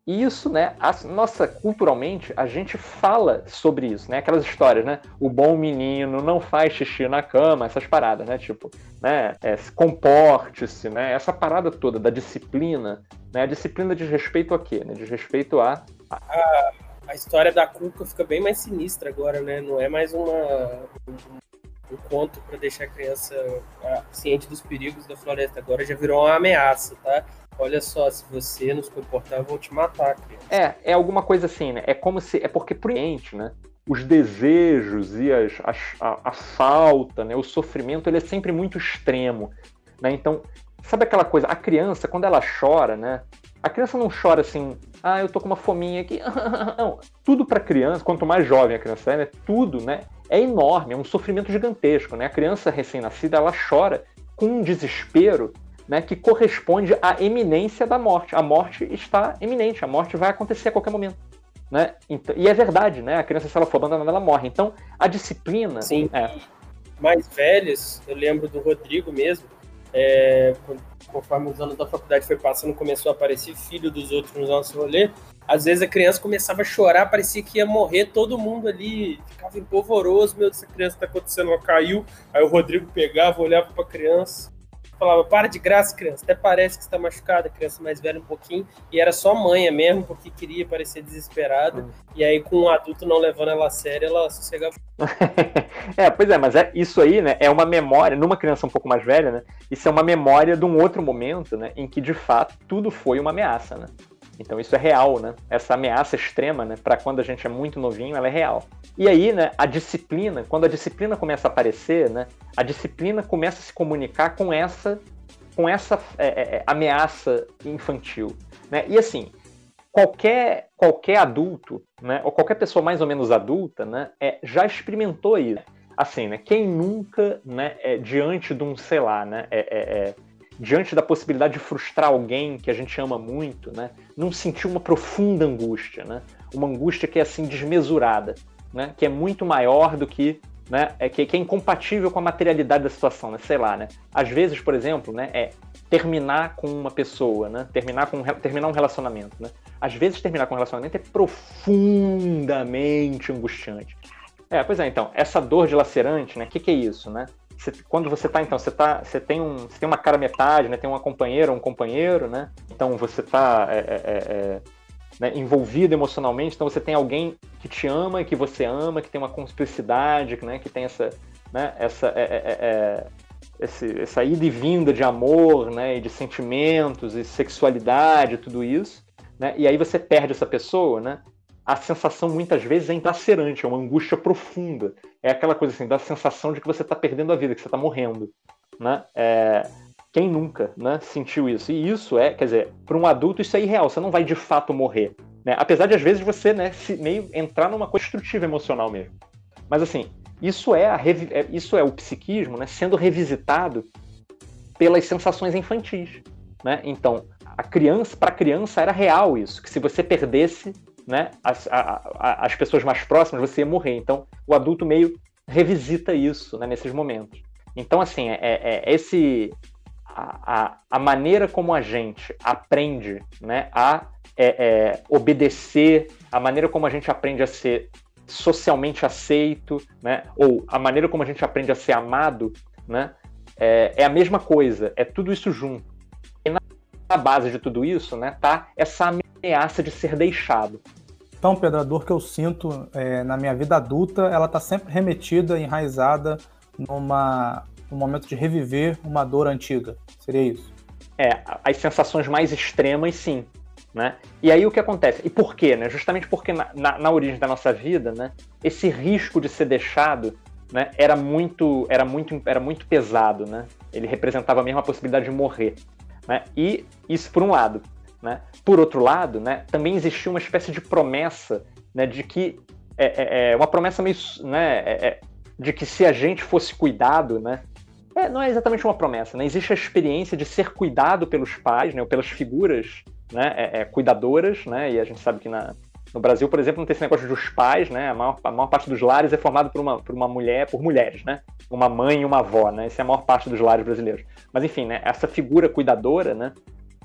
E isso, né, a, nossa, culturalmente, a gente fala sobre isso, né? Aquelas histórias, né? O bom menino não faz xixi na cama, essas paradas, né? Tipo, né? É, comporte-se, né? Essa parada toda da disciplina, né? A disciplina diz respeito a quê? Né? Diz respeito a... a... a história da Cuca fica bem mais sinistra agora, né? Não é mais uma, um, conto para deixar a criança ciente dos perigos da floresta. Agora já virou uma ameaça, tá? Olha só, se você não se comportar, eu vou te matar, criança. É, é alguma coisa assim, né? É como se. É porque preenche, né? Os desejos e as, as, a, a falta, né? o sofrimento, ele é sempre muito extremo. Né? Então, sabe aquela coisa? A criança, quando ela chora, né? A criança não chora assim, ah, eu tô com uma fominha aqui. [laughs] Não, tudo para criança, quanto mais jovem a criança é, né, tudo, né, é enorme, é um sofrimento gigantesco, né? A criança recém-nascida, ela chora com um desespero né, que corresponde à eminência da morte. A morte está eminente, a morte vai acontecer a qualquer momento. Né? Então, e é verdade, né? A criança, se ela for abandonada, ela morre. Então, a disciplina. Sim. É... Mais velhos, eu lembro do Rodrigo mesmo, é, conforme os anos da faculdade foi passando, começou a aparecer filho dos outros no nosso rolê. Às vezes a criança começava a chorar, parecia que ia morrer todo mundo ali, ficava empolvoroso, meu, essa criança tá acontecendo, ela caiu. Aí o Rodrigo pegava, olhava pra criança, falava, para de graça, criança, até parece que está machucada, criança mais velha um pouquinho, e era só manha mesmo, porque queria parecer desesperada, hum. e aí com um adulto não levando ela a sério, ela sossegava. [laughs] é, pois é, mas é, isso aí, né, é uma memória, numa criança um pouco mais velha, né, isso é uma memória de um outro momento, né, em que de fato tudo foi uma ameaça, né. Então isso é real, né? Essa ameaça extrema, né, para quando a gente é muito novinho, ela é real. E aí, né, a disciplina, quando a disciplina começa a aparecer, né, a disciplina começa a se comunicar com essa com essa é, é, é ameaça infantil, né? E assim, qualquer qualquer adulto, né, ou qualquer pessoa mais ou menos adulta, né, é, já experimentou isso. Assim, né? Quem nunca, né, é, diante de um, sei lá, né, é, é, é diante da possibilidade de frustrar alguém que a gente ama muito, né, não sentiu uma profunda angústia, né? Uma angústia que é assim desmesurada, né? Que é muito maior do que, né? É que, que é incompatível com a materialidade da situação, né? Sei lá, né? Às vezes, por exemplo, né? É terminar com uma pessoa, né? Terminar com terminar um relacionamento, né? Às vezes terminar com um relacionamento é profundamente angustiante. É, pois é, então, essa dor dilacerante, né? O que, que é isso, né? Você, quando você tá, então, você tá, você tem um, você tem uma cara metade, né? Tem uma companheira, um companheiro, né? Então você tá é, é, é, é, né, envolvido emocionalmente, então você tem alguém que te ama que você ama, que tem uma cumplicidade, né? Que tem essa, né? Essa, é, é, esse, essa ida e vinda de amor, né? E de sentimentos e sexualidade, tudo isso, né? E aí você perde essa pessoa, né? A sensação muitas vezes é enlacerante, é uma angústia profunda. É aquela coisa assim, da sensação de que você está perdendo a vida, que você está morrendo. Né? É, quem nunca né, sentiu isso? E isso é, quer dizer, para um adulto isso é irreal, você não vai de fato morrer. Né? Apesar de às vezes você né, se, meio entrar numa construtiva emocional mesmo. Mas assim, isso é, a, é, isso é o psiquismo né, sendo revisitado pelas sensações infantis. Né? Então, a criança, para a criança era real isso, que se você perdesse né, as, a, a, as pessoas mais próximas, você ia morrer. Então, o adulto meio revisita isso né, nesses momentos. Então, assim, é, é, é esse a, a, maneira como a gente aprende né, a é, é, obedecer, a maneira como a gente aprende a ser socialmente aceito, né, ou a maneira como a gente aprende a ser amado, né, é, é a mesma coisa, é tudo isso junto. E na, na base de tudo isso né, tá essa ameaça de ser deixado. Então, Pedro, a dor que eu sinto é, na minha vida adulta, ela está sempre remetida, enraizada numa, num momento de reviver uma dor antiga. Seria isso? É, as sensações mais extremas, sim. Né? E aí o que acontece? E por quê? Né? Justamente porque na, na, na origem da nossa vida, né, esse risco de ser deixado né, era muito, era muito, era muito pesado, né? Ele representava mesmo a possibilidade de morrer, né? E isso por um lado, né? Por outro lado, né, também existia uma espécie de promessa, né, de que é, é, é uma promessa meio, né, é, é, de que se a gente fosse cuidado, né, é, não é exatamente uma promessa, né? Existe a experiência de ser cuidado pelos pais, né, ou pelas figuras, né, é, é, cuidadoras, né? E a gente sabe que na, no Brasil, por exemplo, não tem esse negócio dos pais, né? A maior, a maior parte dos lares é formado por uma, por uma mulher, por mulheres, né? Uma mãe e uma avó, né? Essa é a maior parte dos lares brasileiros. Mas enfim, né? Essa figura cuidadora, né?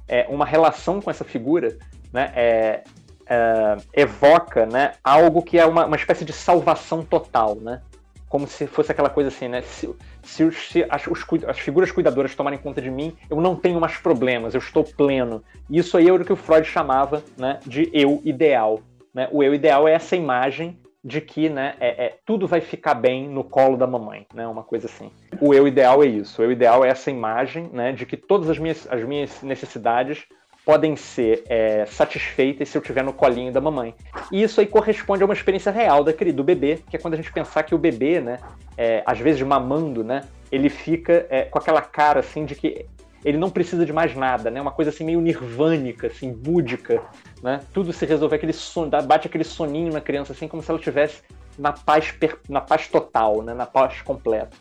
É uma relação com essa figura, né? É, é, evoca, né? Algo que é uma, uma espécie de salvação total, né? Como se fosse aquela coisa assim, né? Se, se, se as, os, as, figuras cuidadoras tomarem conta de mim, eu não tenho mais problemas, eu estou pleno. Isso aí é o que o Freud chamava né, de eu ideal. Né? O eu ideal é essa imagem de que né, é, é, tudo vai ficar bem no colo da mamãe, né? Uma coisa assim. O eu ideal é isso. O eu ideal é essa imagem né, de que todas as minhas, as minhas necessidades podem ser é, satisfeitas se eu estiver no colinho da mamãe. E isso aí corresponde a uma experiência real daquele, do bebê, que é quando a gente pensar que o bebê, né, é, às vezes mamando, né, ele fica é, com aquela cara assim de que ele não precisa de mais nada, né? Uma coisa assim meio nirvânica, assim, búdica, né? Tudo se resolve, aquele son... bate aquele soninho na criança, assim, como se ela estivesse na paz, per... na paz total, né? Na paz completa.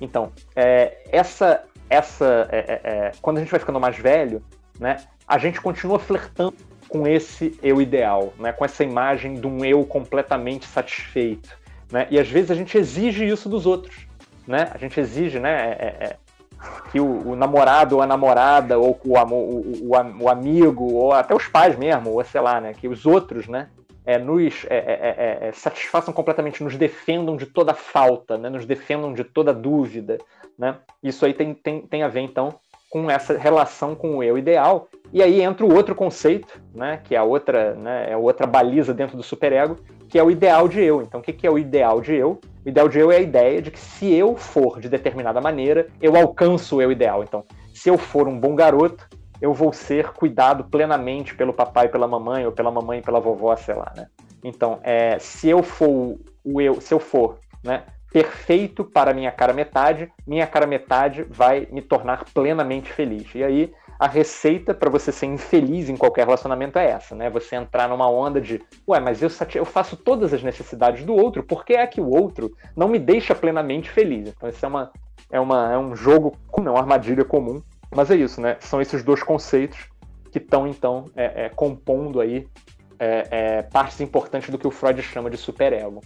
Então, é, essa, essa, é, é, é, quando a gente vai ficando mais velho, né? A gente continua flertando com esse eu ideal, né? Com essa imagem de um eu completamente satisfeito, né? E às vezes a gente exige isso dos outros, né? A gente exige, né? É, é, que o, o, namorado ou a namorada, ou o, o, o, amigo, ou até os pais mesmo, ou sei lá, né, que os outros, né, é, nos é, é, é, é, satisfaçam completamente, nos defendam de toda falta, né, nos defendam de toda dúvida. Né? Isso aí tem, tem, tem a ver, então, com essa relação com o eu ideal. E aí entra o outro conceito, né, que é a outra, né, é outra baliza dentro do superego, que é o ideal de eu. Então, o que é o ideal de eu? O ideal de eu é a ideia de que se eu for de determinada maneira, eu alcanço o eu ideal. Então, se eu for um bom garoto, eu vou ser cuidado plenamente pelo papai e pela mamãe, ou pela mamãe e pela vovó, sei lá, né? Então, é, se eu for o eu, se eu for, né, perfeito para minha cara metade, minha cara metade vai me tornar plenamente feliz. E aí a receita para você ser infeliz em qualquer relacionamento é essa, né? Você entrar numa onda de, ué, mas eu, eu faço todas as necessidades do outro, por que é que o outro não me deixa plenamente feliz? Então, isso é, uma, é, uma, é um jogo, não, uma armadilha comum. Mas é isso, né? São esses dois conceitos que estão, então, é, é, compondo aí é, é, partes importantes do que o Freud chama de superego.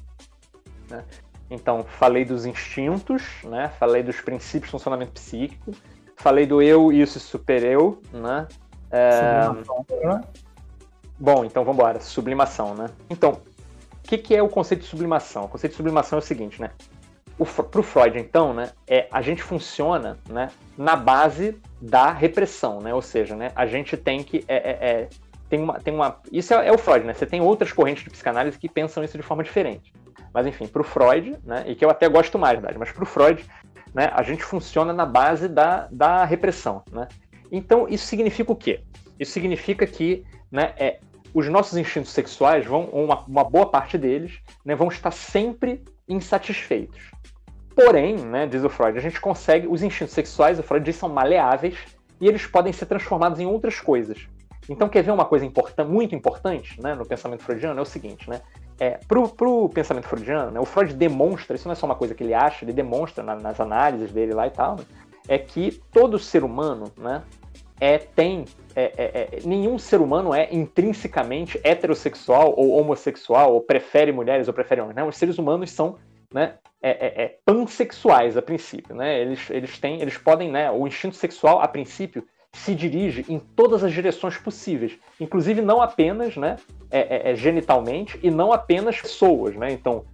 Né? Então, falei dos instintos, né? falei dos princípios de funcionamento psíquico, Falei do eu, isso e super eu, né? É... Né? Bom, então vamos embora. Sublimação, né? Então, o que, que, é o conceito de sublimação? O conceito de sublimação é o seguinte, né? Para o Freud, então, né, é, a gente funciona né, na base da repressão, né? Ou seja, né, a gente tem que. É, é, é tem uma, tem uma, isso é, é, o Freud, né? Você tem outras correntes de psicanálise que pensam isso de forma diferente. Mas, enfim, para o Freud, né, e que eu até gosto mais, verdade, mas para o Freud, né, a gente funciona na base da, da repressão. Né? Então, isso significa o quê? Isso significa que né, é, os nossos instintos sexuais, vão, uma, uma boa parte deles, né, vão estar sempre insatisfeitos. Porém, né, diz o Freud, a gente consegue, os instintos sexuais, o Freud diz, são maleáveis e eles podem ser transformados em outras coisas. Então, quer ver uma coisa muito importante né, no pensamento freudiano? É o seguinte, né? É, pro, pro pensamento freudiano, né, o Freud demonstra, isso não é só uma coisa que ele acha, ele demonstra na, nas análises dele lá e tal, né, é que todo ser humano, né, é, tem, é, é, é, nenhum ser humano é intrinsecamente heterossexual ou homossexual, ou prefere mulheres ou prefere homens, né, os seres humanos são, né, é, é, é, pansexuais a princípio, né, eles, eles têm, eles podem, né, o instinto sexual a princípio se dirige em todas as direções possíveis, inclusive não apenas né, é, é, é, genitalmente e não apenas pessoas. Né? Então,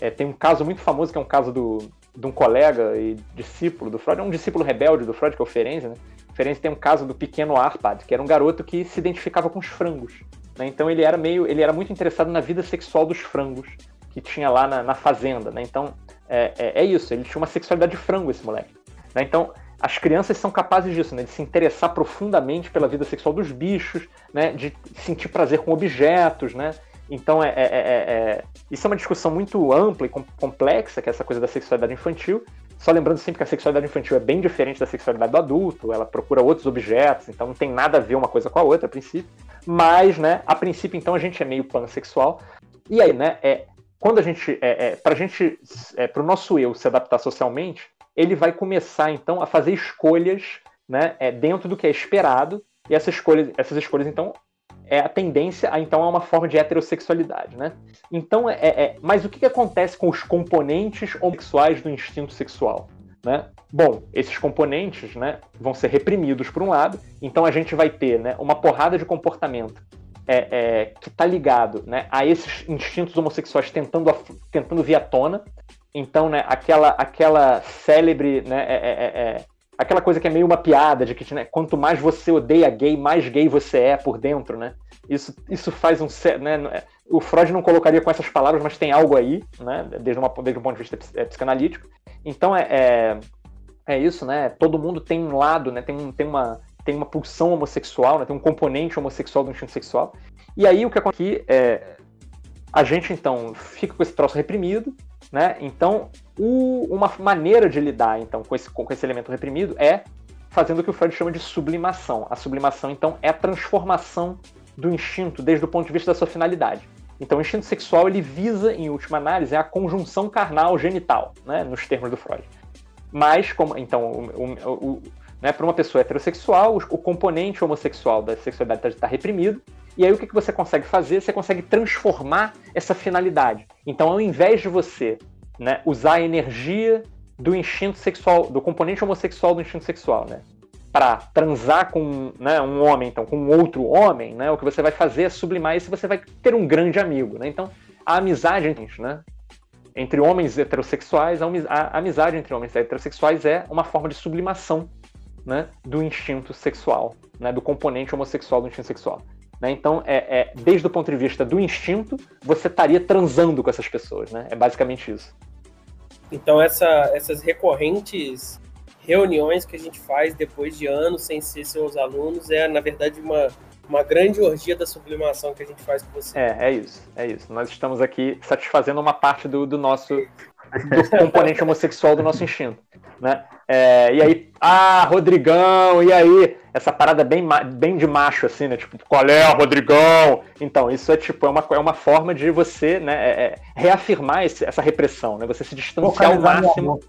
é, tem um caso muito famoso que é um caso do, de um colega e discípulo do Freud, é um discípulo rebelde do Freud, que é o Ferenzi. Né? O Ferenzi tem um caso do pequeno Arpad, que era um garoto que se identificava com os frangos. Né? Então ele era meio, ele era muito interessado na vida sexual dos frangos que tinha lá na, na fazenda. Né? Então é, é, é, isso, ele tinha uma sexualidade de frango esse moleque. Né? Então as crianças são capazes disso, né? De se interessar profundamente pela vida sexual dos bichos, né? De sentir prazer com objetos, né? Então, é, é, é, é, isso é uma discussão muito ampla e complexa, que é essa coisa da sexualidade infantil. Só lembrando sempre que a sexualidade infantil é bem diferente da sexualidade do adulto, ela procura outros objetos, então não tem nada a ver uma coisa com a outra, a princípio. Mas, né, a princípio, então, a gente é meio pansexual. E aí, né, é, quando a gente, é, é, pra gente, é, pro nosso eu se adaptar socialmente, ele vai começar, então, a fazer escolhas, né, é, dentro do que é esperado, e essas escolhas, essas escolhas, então, é a tendência a então é uma forma de heterossexualidade, né? Então é, é mas o que, que acontece com os componentes homossexuais do instinto sexual, né? Bom, esses componentes, né, vão ser reprimidos por um lado, então a gente vai ter, né, uma porrada de comportamento é, é, que está ligado, né, a esses instintos homossexuais tentando tentando vir à tona. Então, né, aquela aquela célebre, né, é, é, é, é aquela coisa que é meio uma piada de que né, quanto mais você odeia gay, mais gay você é por dentro, né? Isso, isso faz um né, é, o Freud não colocaria com essas palavras, mas tem algo aí, né? Desde, uma, desde um ponto de vista é, psicanalítico. Então é, é, é, isso, né? Todo mundo tem um lado, né? Tem, um, tem uma tem uma pulsão homossexual, né? Tem um componente homossexual do instinto sexual. E aí o que acontece aqui é a gente então fica com esse troço reprimido, né? Então, o, uma maneira de lidar então com esse, com esse elemento reprimido é fazendo o que o Freud chama de sublimação. A sublimação, então, é a transformação do instinto desde o ponto de vista da sua finalidade. Então, o instinto sexual ele visa, em última análise, a conjunção carnal genital, né, nos termos do Freud. Mas, como, então, o, o, o, né, para uma pessoa heterossexual, o, componente homossexual da sexualidade está tá reprimido, e aí o que, que você consegue fazer? Você consegue transformar essa finalidade. Então, ao invés de você né, usar a energia do instinto sexual, do componente homossexual do instinto sexual, né, para transar com né, um homem, então, com outro homem, né, o que você vai fazer é sublimar isso você vai ter um grande amigo. Né? Então, a amizade né, entre homens heterossexuais, a amizade entre homens heterossexuais é uma forma de sublimação né, do instinto sexual, né, do componente homossexual do instinto sexual. Né? Então, é, é, desde o ponto de vista do instinto, você estaria transando com essas pessoas. Né? É basicamente isso. Então, essa, essas recorrentes reuniões que a gente faz depois de anos sem ser seus alunos é, na verdade, uma, uma grande orgia da sublimação que a gente faz com você. É, é isso, é isso. Nós estamos aqui satisfazendo uma parte do, do nosso do [laughs] componente homossexual do nosso instinto. Né? É, e aí, ah, Rodrigão, e aí? Essa parada bem, bem de macho, assim, né? Tipo, qual é, Rodrigão? Então, isso é tipo, é uma, é uma forma de você né, é, é reafirmar esse, essa repressão, né? Você se distanciar ao máximo.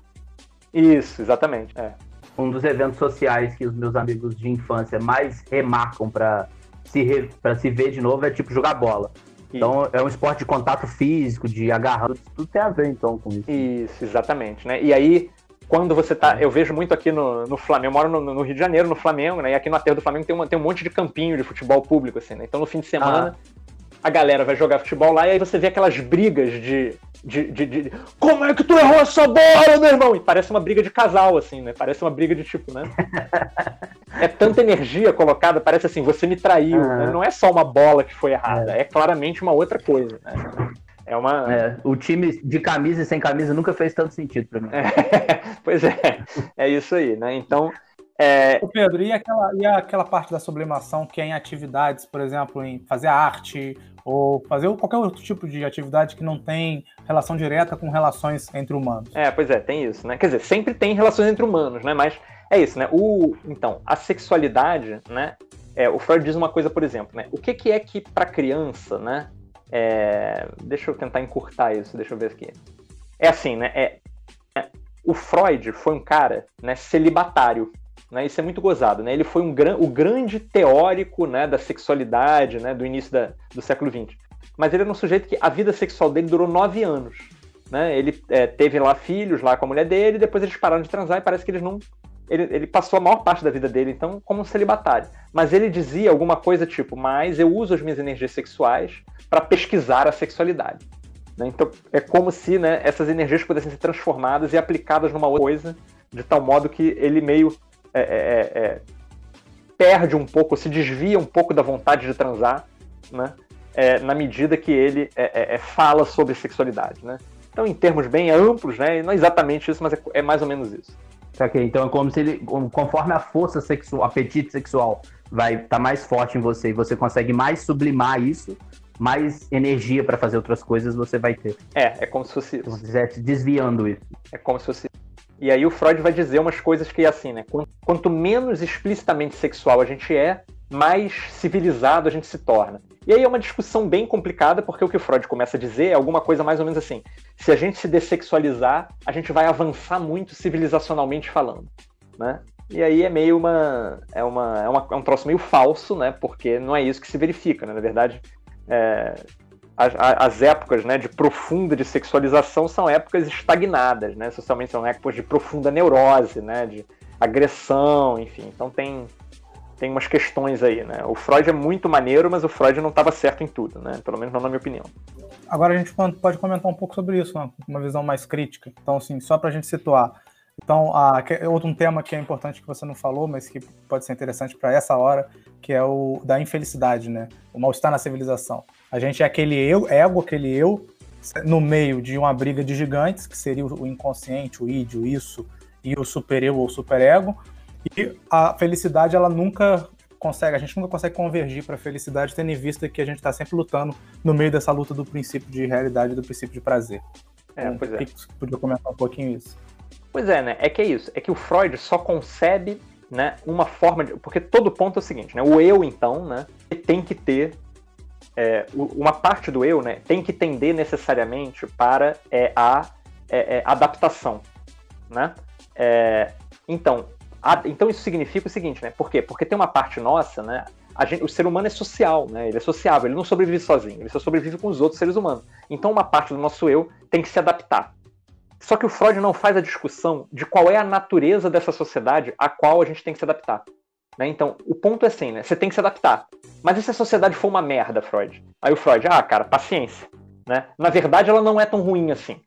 Isso, exatamente. É. Um dos eventos sociais que os meus amigos de infância mais remarcam para se, re, se ver de novo é tipo jogar bola. Então é um esporte de contato físico, de agarrando, tudo tem a ver então com isso. Isso, exatamente, né? E aí quando você tá. Eu vejo muito aqui no, no Flamengo, eu moro no, no, Rio de Janeiro, no Flamengo, né? E aqui no aterro do Flamengo tem, uma, tem um monte de campinho de futebol público, assim, né? Então no fim de semana ah. A galera vai jogar futebol lá e aí você vê aquelas brigas de. De, de, de, como é que tu errou essa bola, meu irmão? E parece uma briga de casal, assim, né? Parece uma briga de tipo, né? [laughs] é tanta energia colocada, parece assim, você me traiu. Né? Não é só uma bola que foi errada, é, é claramente uma outra coisa, né? É uma. É, o time de camisa e sem camisa nunca fez tanto sentido para mim. É, [laughs] pois é, é isso aí, né? Então. É... O Pedro, e aquela, e aquela parte da sublimação que é em atividades, por exemplo, em fazer arte ou fazer qualquer outro tipo de atividade que não tem relação direta com relações entre humanos? É, pois é, tem isso, né? Quer dizer, sempre tem relações entre humanos, né? Mas é isso, né? O, então, a sexualidade, né? É, o Freud diz uma coisa, por exemplo, né? O que, que é que para criança, né? É, deixa eu tentar encurtar isso, deixa eu ver aqui. É assim, né? É, é, o Freud foi um cara né, celibatário. Né, isso é muito gozado. Né? Ele foi um gran, o grande teórico né, da sexualidade né, do início da, do século XX. Mas ele era um sujeito que a vida sexual dele durou nove anos. Né? Ele é, teve lá filhos lá com a mulher dele, depois eles pararam de transar e parece que eles não ele, ele, passou a maior parte da vida dele, então, como um celibatário. Mas ele dizia alguma coisa tipo: Mas eu uso as minhas energias sexuais para pesquisar a sexualidade. Né? Então, é como se né, essas energias pudessem ser transformadas e aplicadas numa outra coisa, de tal modo que ele meio é, é, é, é perde um pouco, se desvia um pouco da vontade de transar, né? É, na medida que ele é, fala sobre sexualidade. Né? Então, em termos bem amplos, né, não é exatamente isso, mas é mais ou menos isso. Então é como se ele, conforme a força sexual, apetite sexual vai estar tá mais forte em você e você consegue mais sublimar isso, mais energia para fazer outras coisas você vai ter. É, é como se fosse. Se você estivesse desviando isso. É como se fosse. E aí o Freud vai dizer umas coisas que é assim, né? Quanto menos explicitamente sexual a gente é, mais civilizado a gente se torna. E aí é uma discussão bem complicada, porque o que o Freud começa a dizer é alguma coisa mais ou menos assim: se a gente se dessexualizar, a gente vai avançar muito civilizacionalmente falando, né? E aí é meio uma é, uma, é, uma, é um troço meio falso, né? Porque não é isso que se verifica, né? Na verdade, é, as, as, épocas né, de profunda de sexualização são épocas estagnadas, né? Socialmente são épocas de profunda neurose, né? De agressão, enfim. Então tem tem umas questões aí, né? O Freud é muito maneiro, mas o Freud não estava certo em tudo, né? Pelo menos não na minha opinião. Agora a gente pode comentar um pouco sobre isso, uma, uma visão mais crítica. Então, assim, só para a gente situar. Então, a, outro um tema que é importante que você não falou, mas que pode ser interessante para essa hora, que é o da infelicidade, né? O mal-estar na civilização. A gente é aquele eu, ego, aquele eu, no meio de uma briga de gigantes, que seria o inconsciente, o id, o isso, e o super-eu ou super-ego, e a felicidade, ela nunca consegue, a gente nunca consegue convergir para a felicidade, tendo em vista que a gente está sempre lutando no meio dessa luta do princípio de realidade e do princípio de prazer. É, então, pois é. Podia comentar um pouquinho isso? Pois é, né? É que é isso. É que o Freud só concebe né, uma forma de. Porque todo ponto é o seguinte, né? O eu, então, né, tem que ter. É, uma parte do eu né, tem que tender necessariamente para é, a é, é adaptação. Né? É, então, a, então isso significa o seguinte, né? Por quê? Porque tem uma parte nossa, né? Gente, o ser humano é social, né? Ele é sociável, ele não sobrevive sozinho, ele só sobrevive com os outros seres humanos. Então uma parte do nosso eu tem que se adaptar. Só que o Freud não faz a discussão de qual é a natureza dessa sociedade a qual a gente tem que se adaptar. Né? Então, o ponto é assim, né? Você tem que se adaptar. Mas e se a sociedade for uma merda, Freud? Aí o Freud, ah, cara, paciência. Né? Na verdade, ela não é tão ruim assim.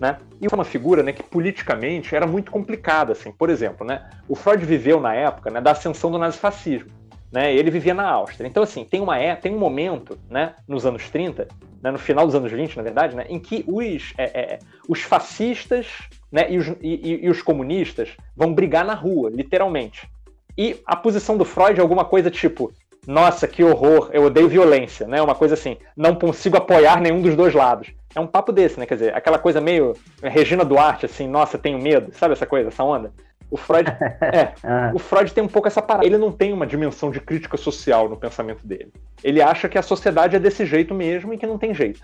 Né? E uma figura né, que politicamente era muito complicada. Assim. Por exemplo, né, o Freud viveu na época né, da ascensão do nazifascismo. Né, ele vivia na Áustria. Então, assim, tem, uma, é, tem um momento, né, nos anos 30, né, no final dos anos 20, na verdade, né, em que os, é, é, os fascistas né, e, os, e, e os comunistas vão brigar na rua, literalmente. E a posição do Freud é alguma coisa tipo: nossa, que horror, eu odeio violência, né? Uma coisa assim, não consigo apoiar nenhum dos dois lados. É um papo desse, né? Quer dizer, aquela coisa meio Regina Duarte, assim, nossa, tenho medo, sabe essa coisa, essa onda? O Freud, [laughs] é, ah. o Freud tem um pouco essa parada. Ele não tem uma dimensão de crítica social no pensamento dele. Ele acha que a sociedade é desse jeito mesmo e que não tem jeito,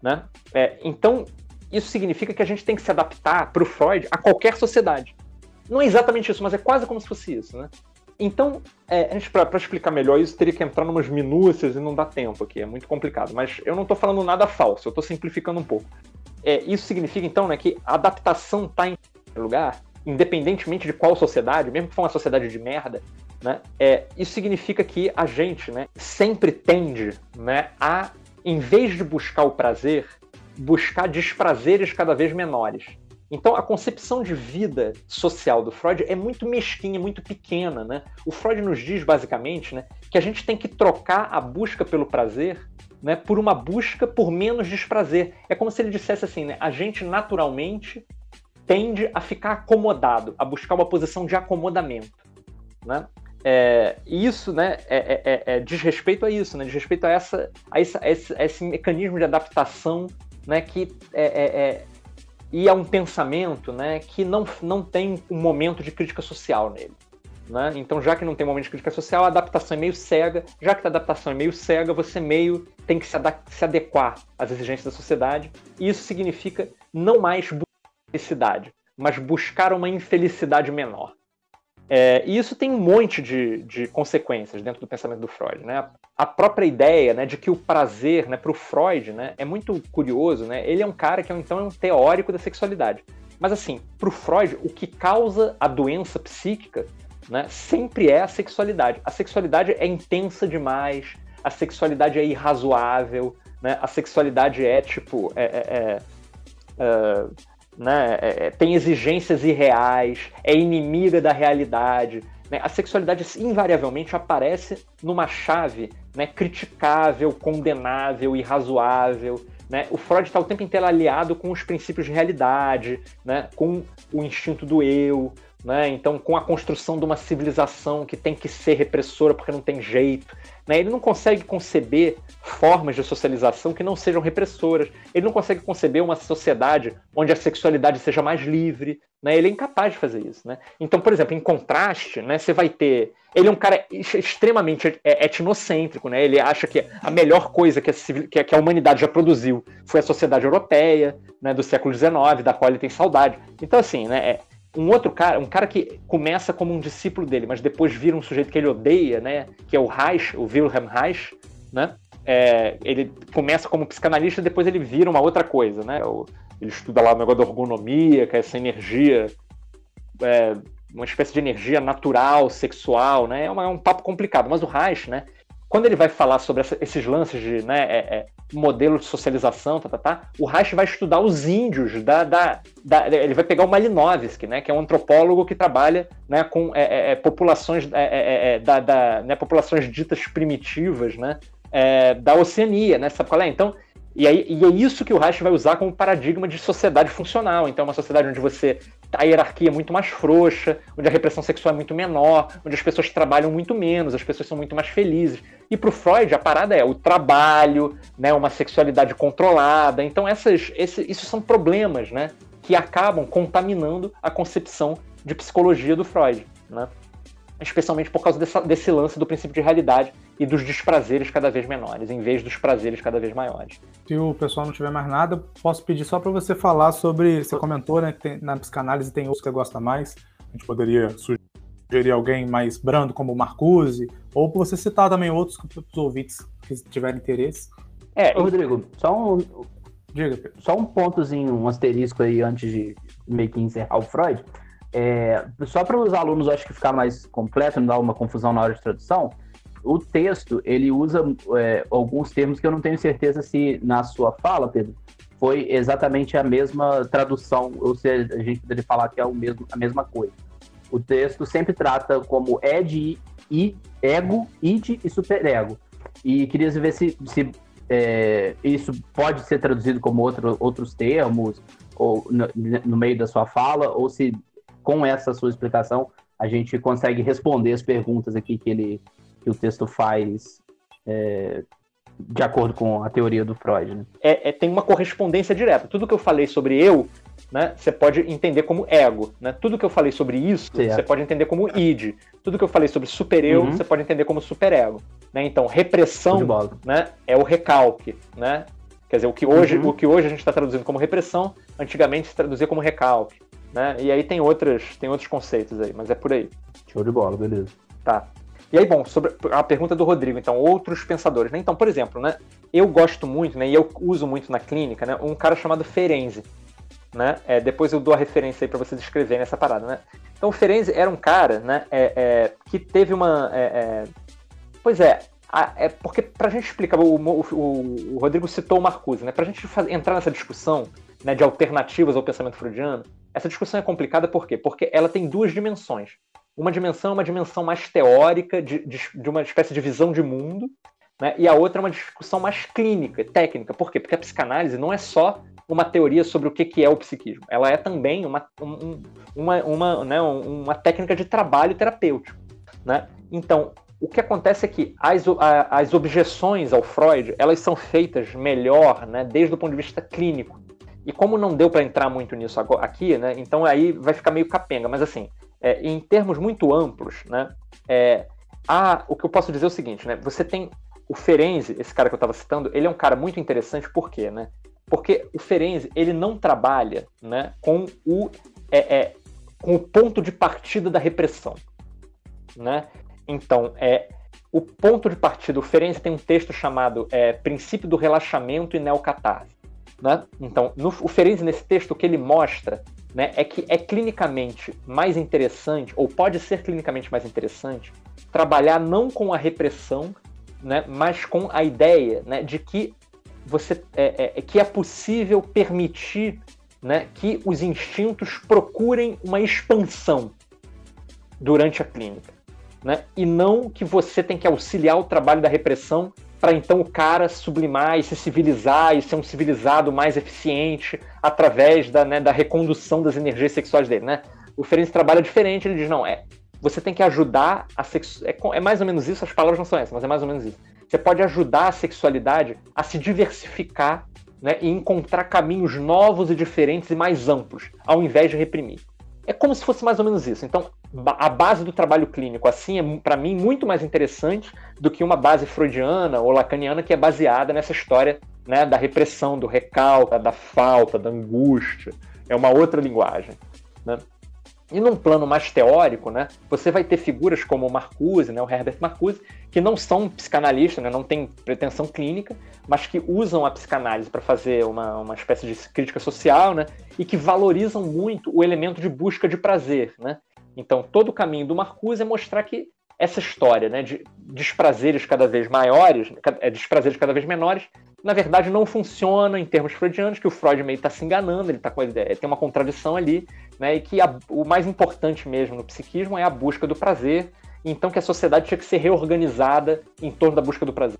né? É, então, isso significa que a gente tem que se adaptar para o Freud a qualquer sociedade. Não é exatamente isso, mas é quase como se fosse isso, né? Então, é, para explicar melhor isso, teria que entrar numas minúcias e não dá tempo aqui, é muito complicado. Mas eu não estou falando nada falso, eu estou simplificando um pouco. É, isso significa, então, né, que a adaptação está em lugar, independentemente de qual sociedade, mesmo que for uma sociedade de merda, né, é, isso significa que a gente né, sempre tende né, a, em vez de buscar o prazer, buscar desprazeres cada vez menores. Então, a concepção de vida social do Freud é muito mesquinha, muito pequena. Né? O Freud nos diz, basicamente, né, que a gente tem que trocar a busca pelo prazer né, por uma busca por menos desprazer. É como se ele dissesse assim: né, a gente naturalmente tende a ficar acomodado, a buscar uma posição de acomodamento. Né? É, e isso né, é, é, é, é diz respeito a isso, né, diz respeito a, essa, a, esse, a esse, a esse mecanismo de adaptação né, que é, é, é e é um pensamento né, que não, não tem um momento de crítica social nele. Né? Então, já que não tem momento de crítica social, a adaptação é meio cega. Já que a adaptação é meio cega, você meio tem que se, se adequar às exigências da sociedade. E isso significa não mais buscar felicidade, mas buscar uma infelicidade menor. É, e isso tem um monte de, de, consequências dentro do pensamento do Freud. Né? A própria ideia né, de que o prazer, né, para o Freud, né, é muito curioso. Né? Ele é um cara que então é um teórico da sexualidade. Mas assim, para o Freud, o que causa a doença psíquica né, sempre é a sexualidade. A sexualidade é intensa demais, a sexualidade é irrazoável, né? a sexualidade é tipo. É, é, é, é né? É, é, tem exigências irreais, é inimiga da realidade. Né? A sexualidade invariavelmente aparece numa chave né, criticável, condenável, irrazoável. Né? O Freud está o tempo inteiro aliado com os princípios de realidade, né? com o instinto do eu, né? Então, com a construção de uma civilização que tem que ser repressora porque não tem jeito, né? Ele não consegue conceber formas de socialização que não sejam repressoras. Ele não consegue conceber uma sociedade onde a sexualidade seja mais livre, né? Ele é incapaz de fazer isso, né? Então, por exemplo, em contraste, né? Você vai ter ele é um cara extremamente é, etnocêntrico, né? Ele acha que a melhor coisa que a, que a humanidade já produziu foi a sociedade europeia, né, do século XIX, da qual ele tem saudade. Então, assim, né? É, um outro cara, um cara que começa como um discípulo dele, mas depois vira um sujeito que ele odeia, né? Que é o Reich, o Wilhelm Reich, né? É, ele começa como psicanalista, depois ele vira uma outra coisa, né? Ele estuda lá o negócio da ergonomia, que é essa energia, é, uma espécie de energia natural, sexual, né? É, uma, é um papo complicado. Mas o Reich, né? Quando ele vai falar sobre essa, esses lances de né, é, é, modelo de socialização, tá, tá, tá, o Reich vai estudar os índios da, da, da, ele vai pegar o Malinowski, né, que é um antropólogo que trabalha né, com é, é, é populações é, da, da né, populações ditas primitivas, né, da Oceania, né, sabe qual é? Então e, aí, e é isso que o Reich vai usar como paradigma de sociedade funcional. Então, é uma sociedade onde você a hierarquia é muito mais frouxa, onde a repressão sexual é muito menor, onde as pessoas trabalham muito menos, as pessoas são muito mais felizes. E para o Freud, a parada é o trabalho, né, uma sexualidade controlada. Então, essas, esse, isso são problemas né, que acabam contaminando a concepção de psicologia do Freud. Né? Especialmente por causa dessa, desse lance do princípio de realidade e dos desprazeres cada vez menores, em vez dos prazeres cada vez maiores. Se o pessoal não tiver mais nada, posso pedir só para você falar sobre. Você comentou, né, que tem, na psicanálise tem outros que você gosta mais. A gente poderia sugerir alguém mais brando, como o Marcuse, ou você citar também outros para os ouvintes que tiverem interesse. É, Rodrigo, só um. Diga, Pedro. Só um pontozinho, um asterisco aí antes de meio que encerrar o Freud é, só para os alunos, acho que ficar mais completo, não dar uma confusão na hora de tradução, o texto, ele usa é, alguns termos que eu não tenho certeza se na sua fala, Pedro, foi exatamente a mesma tradução, ou seja, a gente poderia falar que é o mesmo, a mesma coisa. O texto sempre trata como ed, i, ego, id e superego. E queria ver se, se é, isso pode ser traduzido como outro, outros termos, ou no, no meio da sua fala, ou se com essa sua explicação, a gente consegue responder as perguntas aqui que, ele, que o texto faz é, de acordo com a teoria do Freud. Né? É, é, tem uma correspondência direta. Tudo que eu falei sobre eu, né, você pode entender como ego. Né? Tudo que eu falei sobre isso, certo. você pode entender como id. Tudo que eu falei sobre super-eu, uhum. você pode entender como super-ego. Né? Então, repressão né, é o recalque. Né? Quer dizer, o que hoje, uhum. o que hoje a gente está traduzindo como repressão, antigamente se traduzia como recalque. Né? E aí tem, outras, tem outros conceitos aí, mas é por aí. Show de bola, beleza. Tá. E aí, bom, sobre a pergunta do Rodrigo, então, outros pensadores, né? Então, por exemplo, né, eu gosto muito, né, e eu uso muito na clínica, né, um cara chamado Ferenzi, né? É, depois eu dou a referência aí para vocês escreverem essa parada, né? Então, o Ferenzi era um cara, né, é, é, que teve uma... É, é, pois é, a, é porque para a gente explicar, o, o, o, Rodrigo citou o Marcuse, né? Para a gente entrar nessa discussão né, de alternativas ao pensamento freudiano, essa discussão é complicada por quê? Porque ela tem duas dimensões. Uma dimensão é uma dimensão mais teórica, de, de, de uma espécie de visão de mundo, né? e a outra é uma discussão mais clínica, técnica. Por quê? Porque a psicanálise não é só uma teoria sobre o que é o psiquismo. Ela é também uma, um, uma, uma, né, uma técnica de trabalho terapêutico. Né? Então, o que acontece é que as, as objeções ao Freud elas são feitas melhor né, desde o ponto de vista clínico. E como não deu para entrar muito nisso aqui, né, então aí vai ficar meio capenga. Mas assim, é, em termos muito amplos, né, é, há, o que eu posso dizer é o seguinte, né, você tem o Ferenzi, esse cara que eu estava citando, ele é um cara muito interessante, por quê? Né? Porque o Ferenzi, ele não trabalha né, com, o, é, é, com o ponto de partida da repressão. Né? Então, é, o ponto de partida, o Ferenzi tem um texto chamado é, Princípio do Relaxamento e Neocatarse. Né? Então, no, o Ferenzi, nesse texto, o que ele mostra né, é que é clinicamente mais interessante, ou pode ser clinicamente mais interessante, trabalhar não com a repressão, né, mas com a ideia né, de que você é, é, que é possível permitir né, que os instintos procurem uma expansão durante a clínica. Né, e não que você tem que auxiliar o trabalho da repressão para então o cara sublimar e se civilizar e ser um civilizado mais eficiente através da, né, da recondução das energias sexuais dele, né? o Ferenc trabalha diferente, ele diz, não, é, você tem que ajudar a sexualidade. É, é, mais ou menos isso, as palavras não são essas, mas é mais ou menos isso. Você pode ajudar a sexualidade a se diversificar né, e encontrar caminhos novos e diferentes e mais amplos, ao invés de reprimir. É como se fosse mais ou menos isso. Então, a base do trabalho clínico, assim, é para mim muito mais interessante do que uma base freudiana ou lacaniana que é baseada nessa história né, da repressão, do recalque, da falta, da angústia. É uma outra linguagem. Né? E num plano mais teórico, né, você vai ter figuras como o Marcuse, né, o Herbert Marcuse, que não são psicanalistas, né, não têm pretensão clínica, mas que usam a psicanálise para fazer uma, uma espécie de crítica social, né, e que valorizam muito o elemento de busca de prazer. Né? Então, todo o caminho do Marcuse é mostrar que essa história né, de desprazeres cada vez maiores, é, desprazeres cada vez menores, na verdade não funciona em termos freudianos, que o Freud meio está se enganando, ele tá com, tem uma contradição ali, né, e que a, o mais importante mesmo no psiquismo é a busca do prazer, então que a sociedade tinha que ser reorganizada em torno da busca do prazer.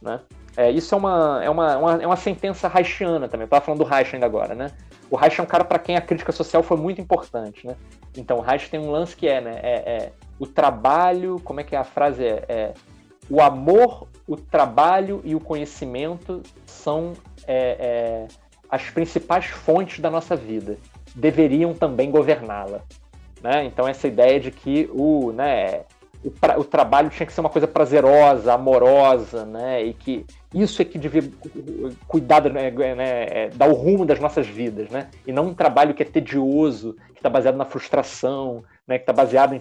Né? É, isso é uma, é uma, uma, é uma sentença reichiana também, eu estava falando do Reich ainda agora, né? O Reich é um cara para quem a crítica social foi muito importante, né? Então o Reich tem um lance que é, né, é, é o trabalho, como é que é a frase? É, é o amor, o trabalho e o conhecimento são é, é, as principais fontes da nossa vida. Deveriam também governá-la. Né? Então, essa ideia de que o, né, o, pra, o, trabalho tinha que ser uma coisa prazerosa, amorosa, né? e que isso é que devia cuidar, né, né, é, dar o rumo das nossas vidas, né? e não um trabalho que é tedioso, que está baseado na frustração, né, que está baseado em,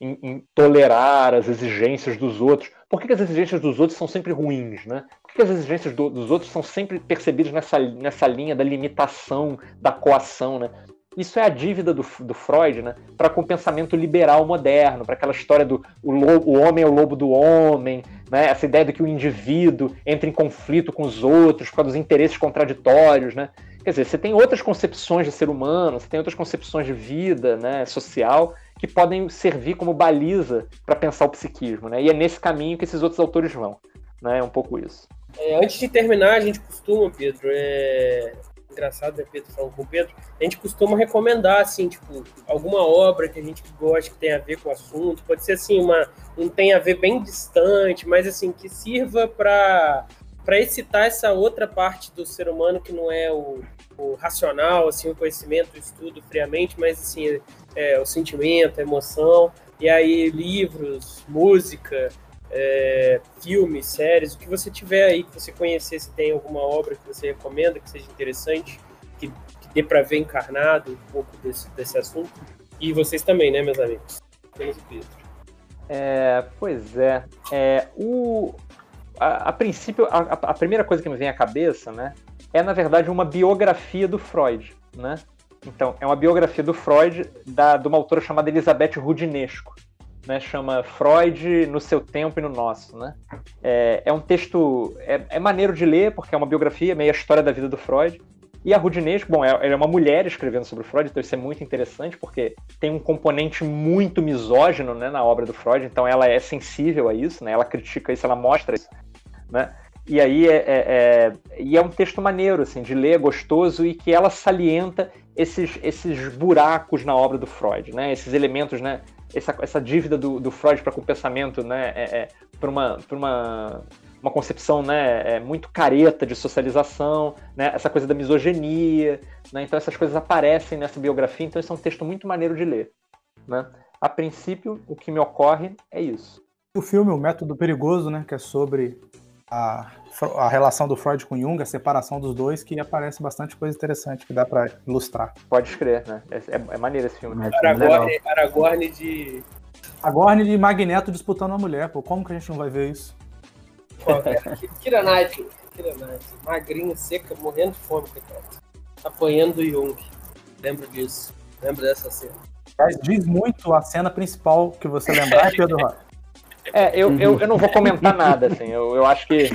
em, em, tolerar as exigências dos outros. Por que, que, as exigências dos outros são sempre ruins? Né? Por que, que as exigências do, dos outros são sempre percebidas nessa, nessa linha da limitação, da coação? Né? Isso é a dívida do, do Freud né, para com o pensamento liberal moderno, para aquela história do o, lobo, o homem é o lobo do homem, né, essa ideia de que o indivíduo entra em conflito com os outros por causa dos interesses contraditórios. Né? Quer dizer, você tem outras concepções de ser humano, você tem outras concepções de vida né, social que podem servir como baliza para pensar o psiquismo. Né? E é nesse caminho que esses outros autores vão. Né? É um pouco isso. É, antes de terminar, a gente costuma, Pedro, é... engraçado, né, Pedro, falando com o Pedro, a gente costuma recomendar, assim, tipo, alguma obra que a gente gosta, que tem a ver com o assunto, pode ser, assim, uma, um tem a ver bem distante, mas, assim, que sirva para para excitar essa outra parte do ser humano que não é o, o racional, assim, o conhecimento, o estudo friamente, mas assim, é, o sentimento, a emoção. E aí, livros, música, é, filmes, séries, o que você tiver aí que você conhecer, se tem alguma obra que você recomenda, que seja interessante, que, que dê para ver encarnado um pouco desse, desse assunto. E vocês também, né, meus amigos? Apenas o Pedro. É, pois é. é o, a, a princípio, a, a, primeira coisa que me vem à cabeça, né, é na verdade uma biografia do Freud, né? Então, é uma biografia do Freud da, de uma autora chamada Elizabeth Rudinesco, né? Chama Freud no seu tempo e no nosso, né? É, é um texto é, é, maneiro de ler porque é uma biografia, meio a história da vida do Freud. E a Rudinesco, bom, ela é uma mulher escrevendo sobre Freud, então isso é muito interessante porque tem um componente muito misógino né, na obra do Freud, então ela é sensível a isso, né? Ela critica isso, ela mostra isso né? E aí é, é, é, e é um texto maneiro, assim, de ler, gostoso, e que ela salienta esses, esses buracos na obra do Freud, né? Esses elementos, né? Essa, essa dívida do, do Freud para com o pensamento, né? É, é, para uma, uma, uma concepção né, é, muito careta de socialização, né? Essa coisa da misoginia, né? Então essas coisas aparecem nessa biografia, então esse é um texto muito maneiro de ler, né? A princípio, o que me ocorre é isso. O filme O Método Perigoso, né? Que é sobre a, a relação do Freud com Jung, a separação dos dois, que aparece bastante coisa interessante que dá para ilustrar. Pode escrever, né? É, é, é maneiro esse filme. Né? Aragorn, Aragorn de. Aragorn de Magneto disputando uma mulher, pô. Como que a gente não vai ver isso? Kira Knight, Kira Knight, magrinha, seca, morrendo de fome, coitado. Apanhando do Jung. Lembro disso. Lembro dessa cena. Mas diz muito a cena principal que você lembrar, Pedro Rocha. É, eu, eu, eu não vou comentar [laughs] nada, assim, eu, eu acho que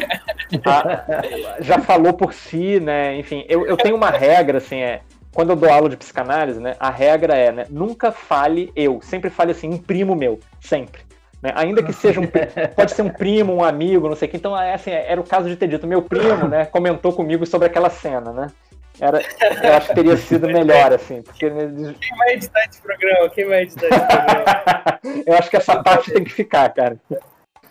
a, já falou por si, né, enfim, eu, eu tenho uma regra, assim, é, quando eu dou aula de psicanálise, né, a regra é, né, nunca fale eu, sempre fale assim, um primo meu, sempre. Né, ainda que seja um pode ser um primo, um amigo, não sei o que, então, é, assim, era o caso de ter dito, meu primo, né, comentou comigo sobre aquela cena, né, Era, eu acho que teria sido melhor, assim. Porque... Quem vai editar esse programa? Quem vai editar esse programa? [laughs] eu acho que essa parte tem que ficar, cara.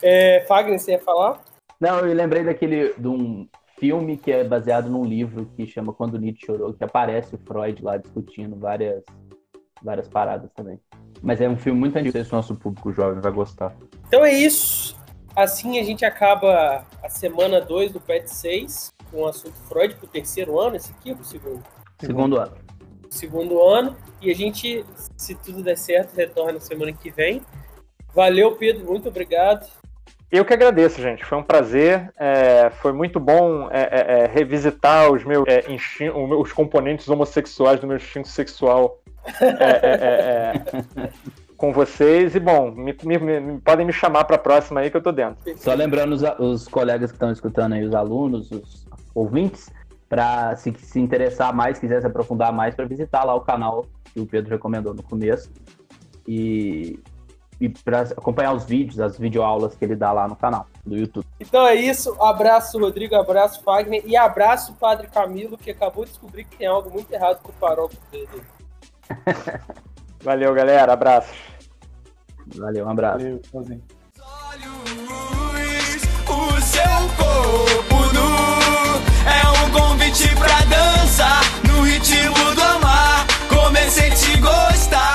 É, Fagner, você ia falar? Não, eu lembrei daquele de um filme que é baseado num livro que chama Quando Nietzsche Chorou, que aparece o Freud lá discutindo várias, várias paradas também. Mas é um filme muito antigo, não sei se o nosso público jovem vai gostar. Então é isso. Assim a gente acaba a semana 2 do PET 6 com o assunto Freud pro terceiro ano, esse aqui ou pro segundo? Segundo ano. Segundo ano. E a gente, se tudo der certo, retorna semana que vem. Valeu, Pedro. Muito obrigado. Eu que agradeço, gente. Foi um prazer. É, foi muito bom é, é, é revisitar os meus é, os componentes homossexuais do meu instinto sexual é, [laughs] com vocês. E bom, me, me, me, podem me chamar para a próxima aí que eu tô dentro. Só lembrando os, os colegas que estão escutando aí, os alunos, os ouvintes, para se, se interessar mais, quiser se aprofundar mais, para visitar lá o canal que o Pedro recomendou no começo. E e para acompanhar os vídeos, as videoaulas que ele dá lá no canal do YouTube. Então é isso. Abraço, Rodrigo. Abraço, Fagner. E abraço, Padre Camilo, que acabou de descobrir que tem algo muito errado com o paróquio dele. [laughs] Valeu, galera. Abraço. Valeu, um abraço. Valeu, sozinho. o seu corpo noite pra dançar no ritmo do amar. Comecei a te gostar.